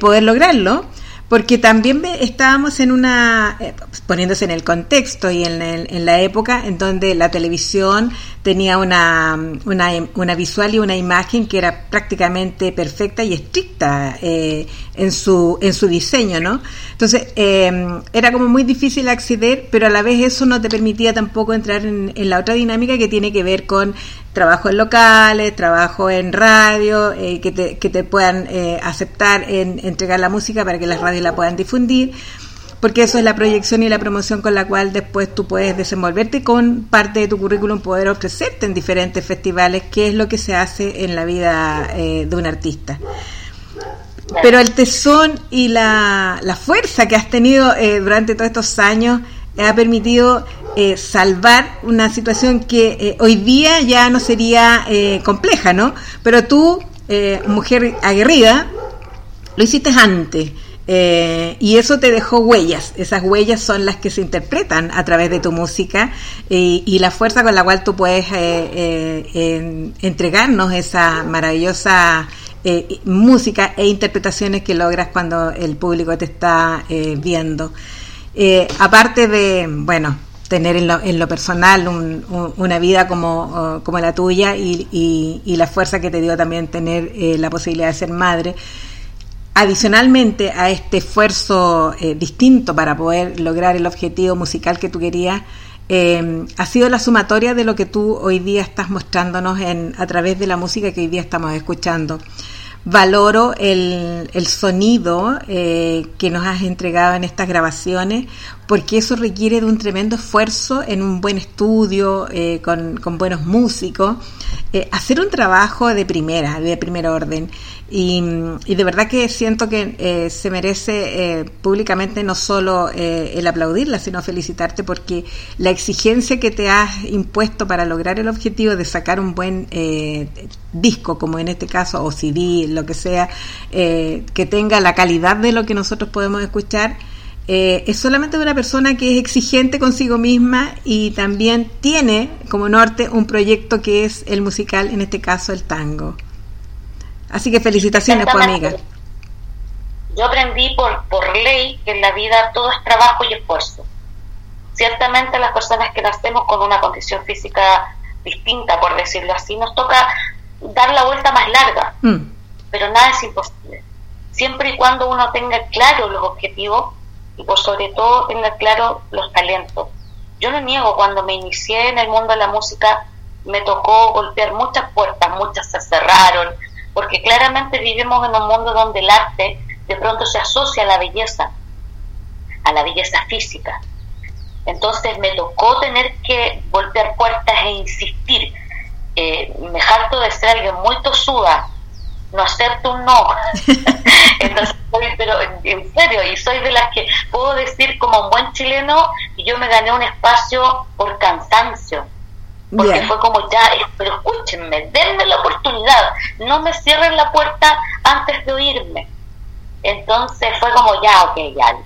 poder lograrlo porque también estábamos en una, eh, poniéndose en el contexto y en, en, la época en donde la televisión tenía una, una, una, visual y una imagen que era prácticamente perfecta y estricta eh, en, su, en su diseño, ¿no? Entonces, eh, era como muy difícil acceder, pero a la vez eso no te permitía tampoco entrar en, la otra dinámica que tiene que ver con trabajo en locales, trabajo en radio, eh, que, te, que te puedan eh, aceptar en entregar la música para que las radios la puedan difundir, porque eso es la proyección y la promoción con la cual después tú puedes desenvolverte con parte de tu currículum, poder ofrecerte en diferentes festivales, que es lo que se hace en la vida eh, de un artista. Pero el tesón y la, la fuerza que has tenido durante todos estos años ha permitido eh, salvar una situación que eh, hoy día ya no sería eh, compleja, ¿no? Pero tú, mujer aguerrida, lo hiciste antes. Y eso te dejó huellas. Esas huellas son las que se interpretan a través de tu música y la fuerza con la cual tú puedes entregarnos esa maravillosa música e interpretaciones que logras cuando el público te está viendo. aparte de, bueno, tener en lo, en lo personal una vida como, como la tuya y, la fuerza que te dio también tener eh, la posibilidad de ser madre. Adicionalmente a este esfuerzo eh, distinto para poder lograr el objetivo musical que tú querías, eh, ha sido la sumatoria de lo que tú hoy día estás mostrándonos en, a través de la música que hoy día estamos escuchando. Valoro el, el sonido eh, que nos has entregado en estas grabaciones, porque eso requiere de un tremendo esfuerzo en un buen estudio, eh, con, buenos músicos, eh, hacer un trabajo de primera, de primer orden. Y, de verdad que siento que eh, se merece eh, públicamente no solo el aplaudirla, sino felicitarte porque la exigencia que te has impuesto para lograr el objetivo de sacar un buen disco, como en este caso, o CD, lo que sea, que tenga la calidad de lo que nosotros podemos escuchar, es solamente de una persona que es exigente consigo misma y también tiene como norte un proyecto que es el musical, en este caso el tango. Así que felicitaciones, pues amiga. Yo aprendí por, por ley que en la vida todo es trabajo y esfuerzo. Ciertamente las personas que nacemos con una condición física distinta, por decirlo así, nos toca dar la vuelta más larga, mm. pero nada es imposible. Siempre y cuando uno tenga claro los objetivos y por sobre todo tenga claro los talentos. Yo no niego, cuando me inicié en el mundo de la música me tocó golpear muchas puertas, muchas se cerraron, porque claramente vivimos en un mundo donde el arte de pronto se asocia a la belleza, a la belleza física. Entonces me tocó tener que golpear puertas e insistir. Eh, me harto de ser alguien muy tosuda, no acepto un no. Entonces, pero en serio, y soy de las que puedo decir como un buen chileno, yo me gané un espacio por cansancio porque fue como ya, pero escúchenme, denme la oportunidad, no me cierren la puerta antes de oírme. Entonces fue como ya, ok, ya,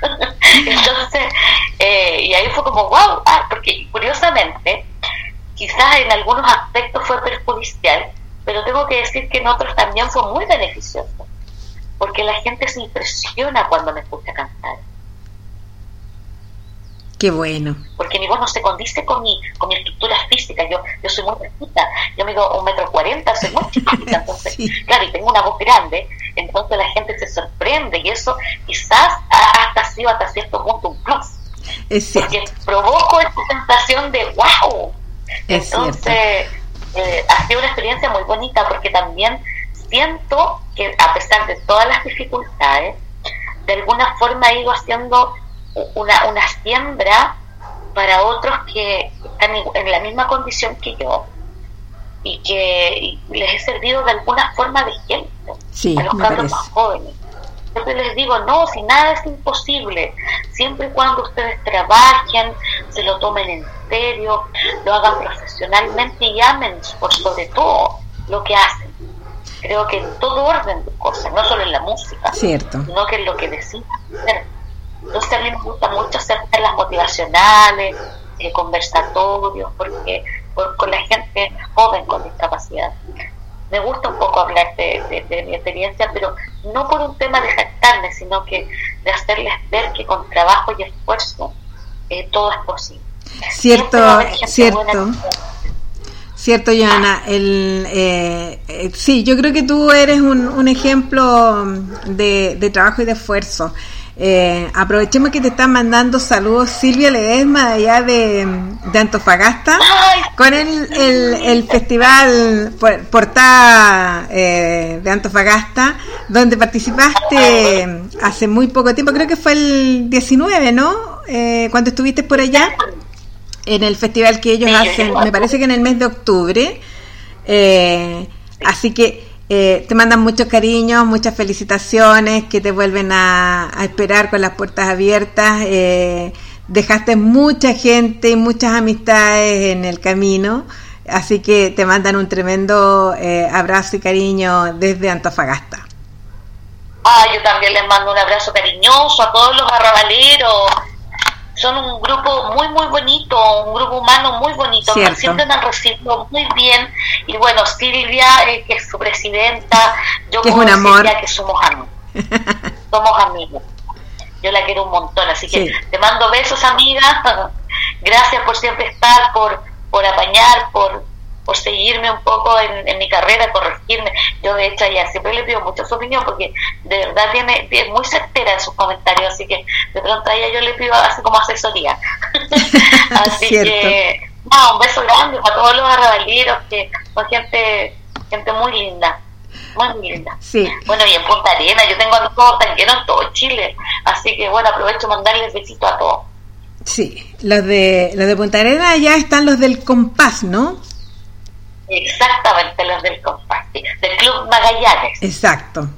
Entonces, eh, y ahí fue como, wow, ah, porque curiosamente, quizás en algunos aspectos fue perjudicial, pero tengo que decir que en otros también fue muy beneficioso, porque la gente se impresiona cuando me escucha cantar. Qué bueno. Porque mi voz no se condice con mi, con mi estructura física. Yo, yo soy muy chiquita. Yo mido un metro cuarenta, soy muy chiquita. Entonces, claro, y tengo una voz grande. Entonces la gente se sorprende. Y eso quizás hasta ha sido hasta cierto punto un plus. Es Porque provoco esta sensación de wow. entonces, eh, ha sido una experiencia muy bonita porque también siento que a pesar de todas las dificultades, de alguna forma he ido haciendo una, una siembra para otros que están en la misma condición que yo y que les he servido de alguna forma de ejemplo a los cabros más jóvenes. Siempre les digo, no, si nada es imposible, siempre y cuando ustedes trabajen, se lo tomen en serio, lo hagan profesionalmente y amen por sobre todo lo que hacen. Creo que en todo orden de cosas, no solo en la música, Cierto. sino que en lo que decimos entonces a mí me gusta mucho hacer las motivacionales, eh, conversatorios, porque con la gente joven con discapacidad. Me gusta un poco hablar de, mi experiencia, pero no por un tema de jactarme, sino que de hacerles ver que con trabajo y esfuerzo eh, todo es posible. Cierto, cierto. Cierto, Joana. El, eh, eh, sí, yo creo que tú eres un, un ejemplo de, de trabajo y de esfuerzo. Eh, aprovechemos que te están mandando saludos Silvia Ledesma de allá de, Antofagasta con el, el, festival Portada eh, de Antofagasta donde participaste hace muy poco tiempo, creo que fue el 19, ¿no? Eh, cuando estuviste por allá en el festival que ellos hacen, me parece que en el mes de octubre. Eh, así que eh, te mandan muchos cariños, muchas felicitaciones, que te vuelven a, esperar con las puertas abiertas. Eh, dejaste mucha gente y muchas amistades en el camino, así que te mandan un tremendo eh, abrazo y cariño desde Antofagasta. Ah, yo también les mando un abrazo cariñoso a todos los arrabaleros. Son un grupo muy, muy bonito, un grupo humano muy bonito. Siempre me han recibido muy bien. Y bueno, Silvia, eh, que es su presidenta, yo que como amor. que somos amigos. somos amigos. Yo la quiero un montón, así que te mando besos, amiga. Gracias por siempre estar, por, por apañar, por, por seguirme un poco en, mi carrera, corregirme. Yo de hecho ya siempre le pido mucho su opinión porque de verdad tiene, es muy certera en sus comentarios, así que de pronto a ella yo le pido así como asesoría. así que un beso grande para todos los arrabaleros que son gente, gente muy linda. Muy linda. Sí. Bueno, y en Punta Arena, yo tengo amigos tanqueros en todo Chile, así que bueno, aprovecho mandarles besitos a todos. Sí, los de, los de Punta Arena ya están los del compás, ¿no? Exactamente, los del compás, del Club Magallanes. Exacto.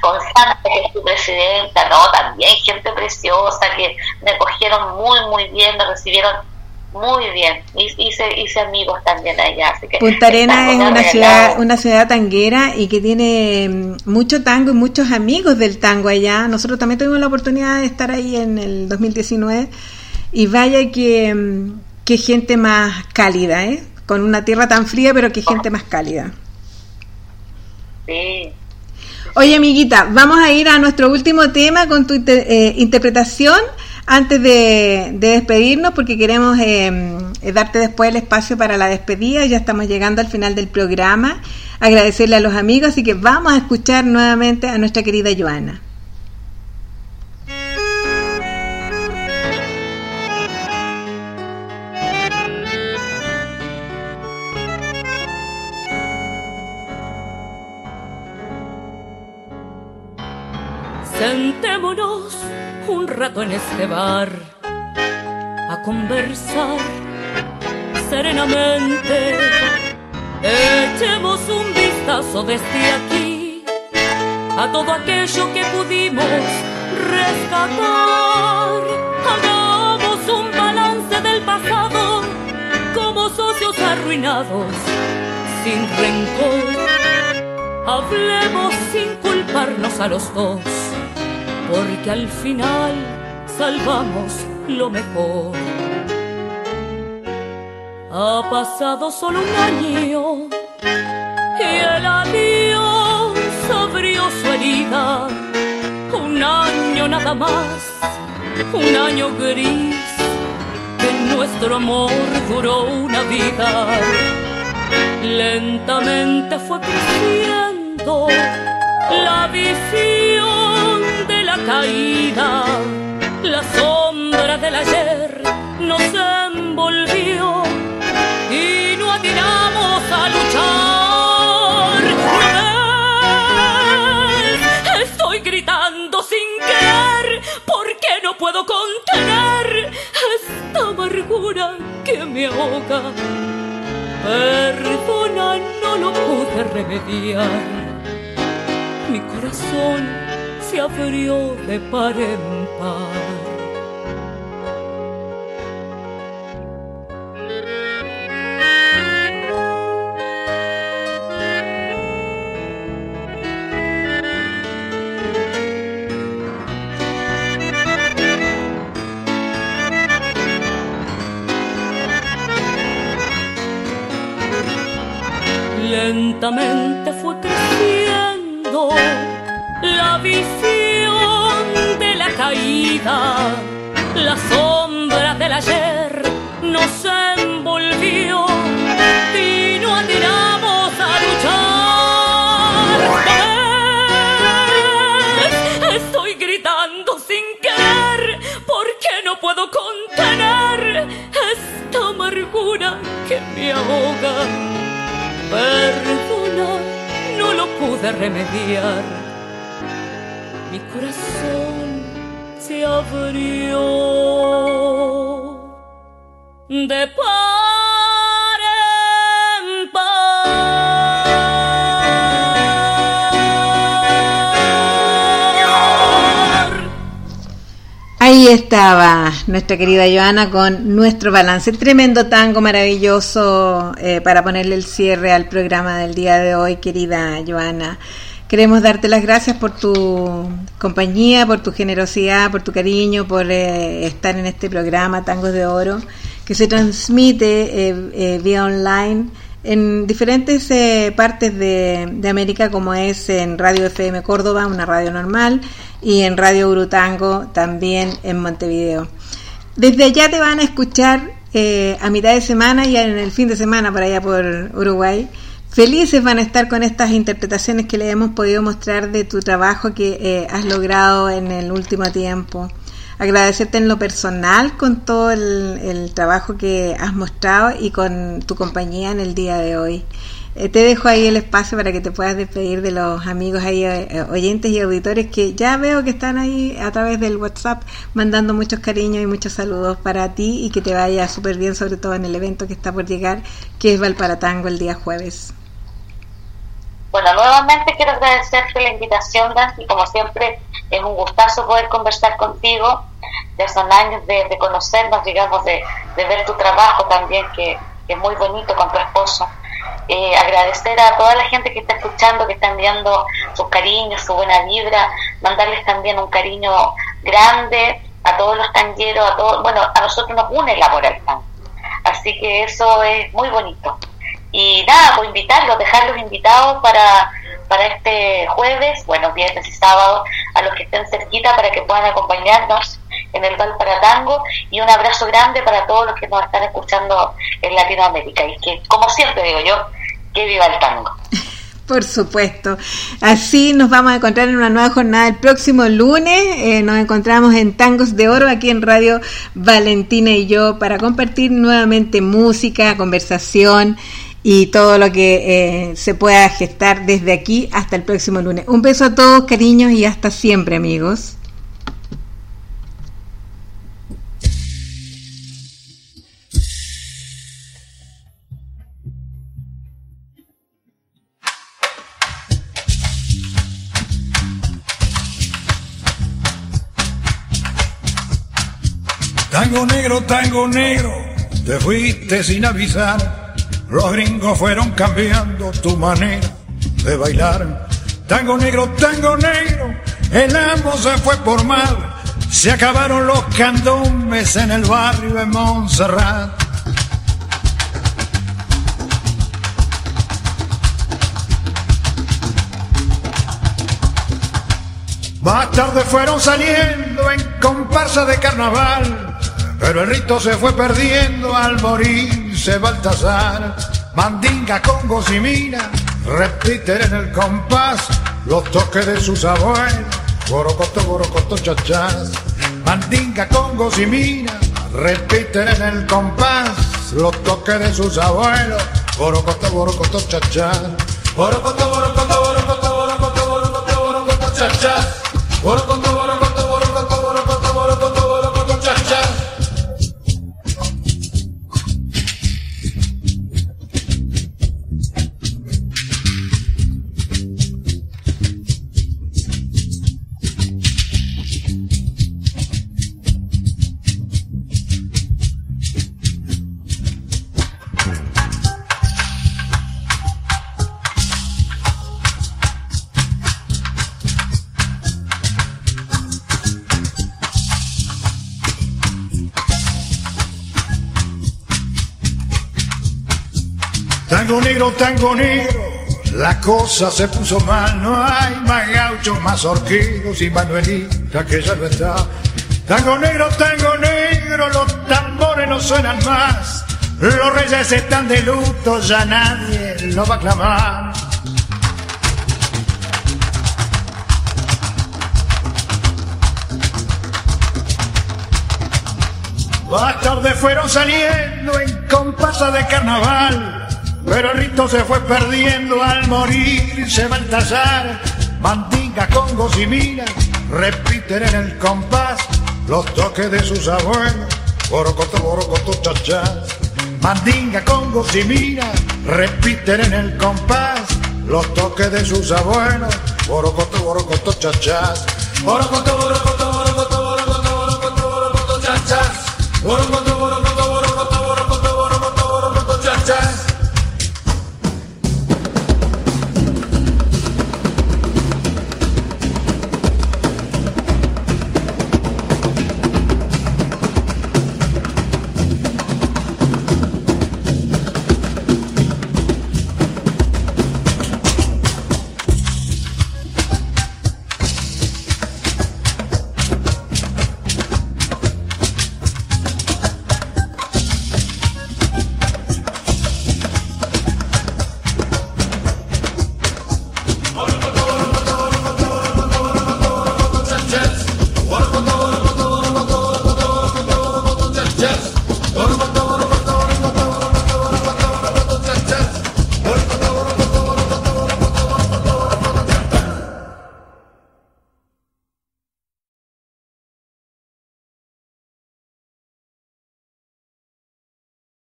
Constante, que es su presidenta, ¿no? También gente preciosa que me cogieron muy, muy bien, me recibieron muy bien. Hice, hice amigos también allá. Así que Punta Arena es una ciudad, una ciudad tanguera y que tiene mm, mucho tango y muchos amigos del tango allá. Nosotros también tuvimos la oportunidad de estar ahí en el 2019 y vaya que, mm, que gente más cálida, ¿eh? Con una tierra tan fría, pero que gente más cálida. Sí. Oye, amiguita, vamos a ir a nuestro último tema con tu eh, interpretación antes de, despedirnos, porque queremos eh, darte después el espacio para la despedida. Ya estamos llegando al final del programa. Agradecerle a los amigos, así que vamos a escuchar nuevamente a nuestra querida Joana. Sentémonos un rato en este bar a conversar serenamente. Echemos un vistazo desde aquí a todo aquello que pudimos rescatar. Hagamos un balance del pasado como socios arruinados, sin rencor. Hablemos sin culparnos a los dos porque al final salvamos lo mejor. Ha pasado solo un año y el adiós abrió su herida. Un año nada más, un año gris, que nuestro amor duró una vida. Lentamente fue creciendo la visión caída, la sombra del ayer nos envolvió y no atiramos a luchar. Estoy gritando sin querer porque no puedo contener esta amargura que me ahoga. Perdona, no lo pude remediar. Mi corazón se abrió de par en par. Remediar. Mi corazón se abrió de estaba nuestra querida Joana con nuestro balance. Tremendo tango maravilloso eh, para ponerle el cierre al programa del día de hoy, querida Joana. Queremos darte las gracias por tu compañía, por tu generosidad, por tu cariño, por eh, estar en este programa Tangos de Oro, que se transmite eh, vía online en diferentes partes de, América, como es en Radio FM Córdoba, una radio normal, y en Radio Urutango también en Montevideo. Desde allá te van a escuchar eh, a mitad de semana y en el fin de semana por allá por Uruguay. Felices van a estar con estas interpretaciones que le hemos podido mostrar de tu trabajo que eh, has logrado en el último tiempo. Agradecerte en lo personal con todo el trabajo que has mostrado y con tu compañía en el día de hoy. Eh, te dejo ahí el espacio para que te puedas despedir de los amigos ahí, eh, oyentes y auditores que ya veo que están ahí a través del WhatsApp mandando muchos cariños y muchos saludos para ti y que te vaya súper bien, sobre todo en el evento que está por llegar, que es Valparatango el día jueves. Bueno, nuevamente quiero agradecerte la invitación, y como siempre es un gustazo poder conversar contigo. Ya son años de, conocernos, digamos, de, ver tu trabajo también, que es muy bonito con tu esposo eh, agradecer a toda la gente que está escuchando, que está enviando sus cariños, su buena vibra, mandarles también un cariño grande a todos los tangueros, a todos, bueno, a nosotros nos une el amor. Así que eso es muy bonito. Y nada, pues invitarlos, dejarlos invitados para, para este jueves, bueno, viernes y sábado, a los que estén cerquita para que puedan acompañarnos en el Val para Tango y un abrazo grande para todos los que nos están escuchando en Latinoamérica y que, como siempre digo yo, que viva el tango. Por supuesto. Así nos vamos a encontrar en una nueva jornada el próximo lunes. Eh, nos encontramos en Tangos de Oro aquí en Radio Valentina y yo para compartir nuevamente música, conversación y todo lo que eh, se pueda gestar desde aquí hasta el próximo lunes. Un beso a todos, cariños, y hasta siempre, amigos. Tango negro, tango negro, te fuiste sin avisar. Los gringos fueron cambiando tu manera de bailar. Tango negro, tango negro, el amo se fue por mal. Se acabaron los candombes en el barrio de Montserrat. Más tarde fueron saliendo en comparsa de carnaval pero el rito se fue perdiendo al morirse Baltasar. Mandinga, congos y mina repiten en el compás los toques de sus abuelos. Borocoto, borocoto, chachás. Mandinga, congos y mina repiten en el compás los toques de sus abuelos. Borocoto, borocoto, chachás. Borocoto, borocoto, borocoto, borocoto, borocoto, borocoto, chachás. Tango negro, la cosa se puso mal, no hay más gauchos, más horquillos y Manuelita que ya no está. Tango negro, tango negro, los tambores no suenan más, los reyes están de luto, ya nadie lo va a clamar. Más tarde fueron saliendo en compasa de carnaval pero el rito se fue perdiendo al morirse Baltasar. Mandinga, congos y repiten en el compás los toques de sus abuelos. Borocoto, borocoto, chachás. Mandinga, congos y minas repiten en el compás los toques de sus abuelos. Borocoto, borocoto, chachás. Borocoto, borocoto, borocoto, borocoto, borocoto, Yes.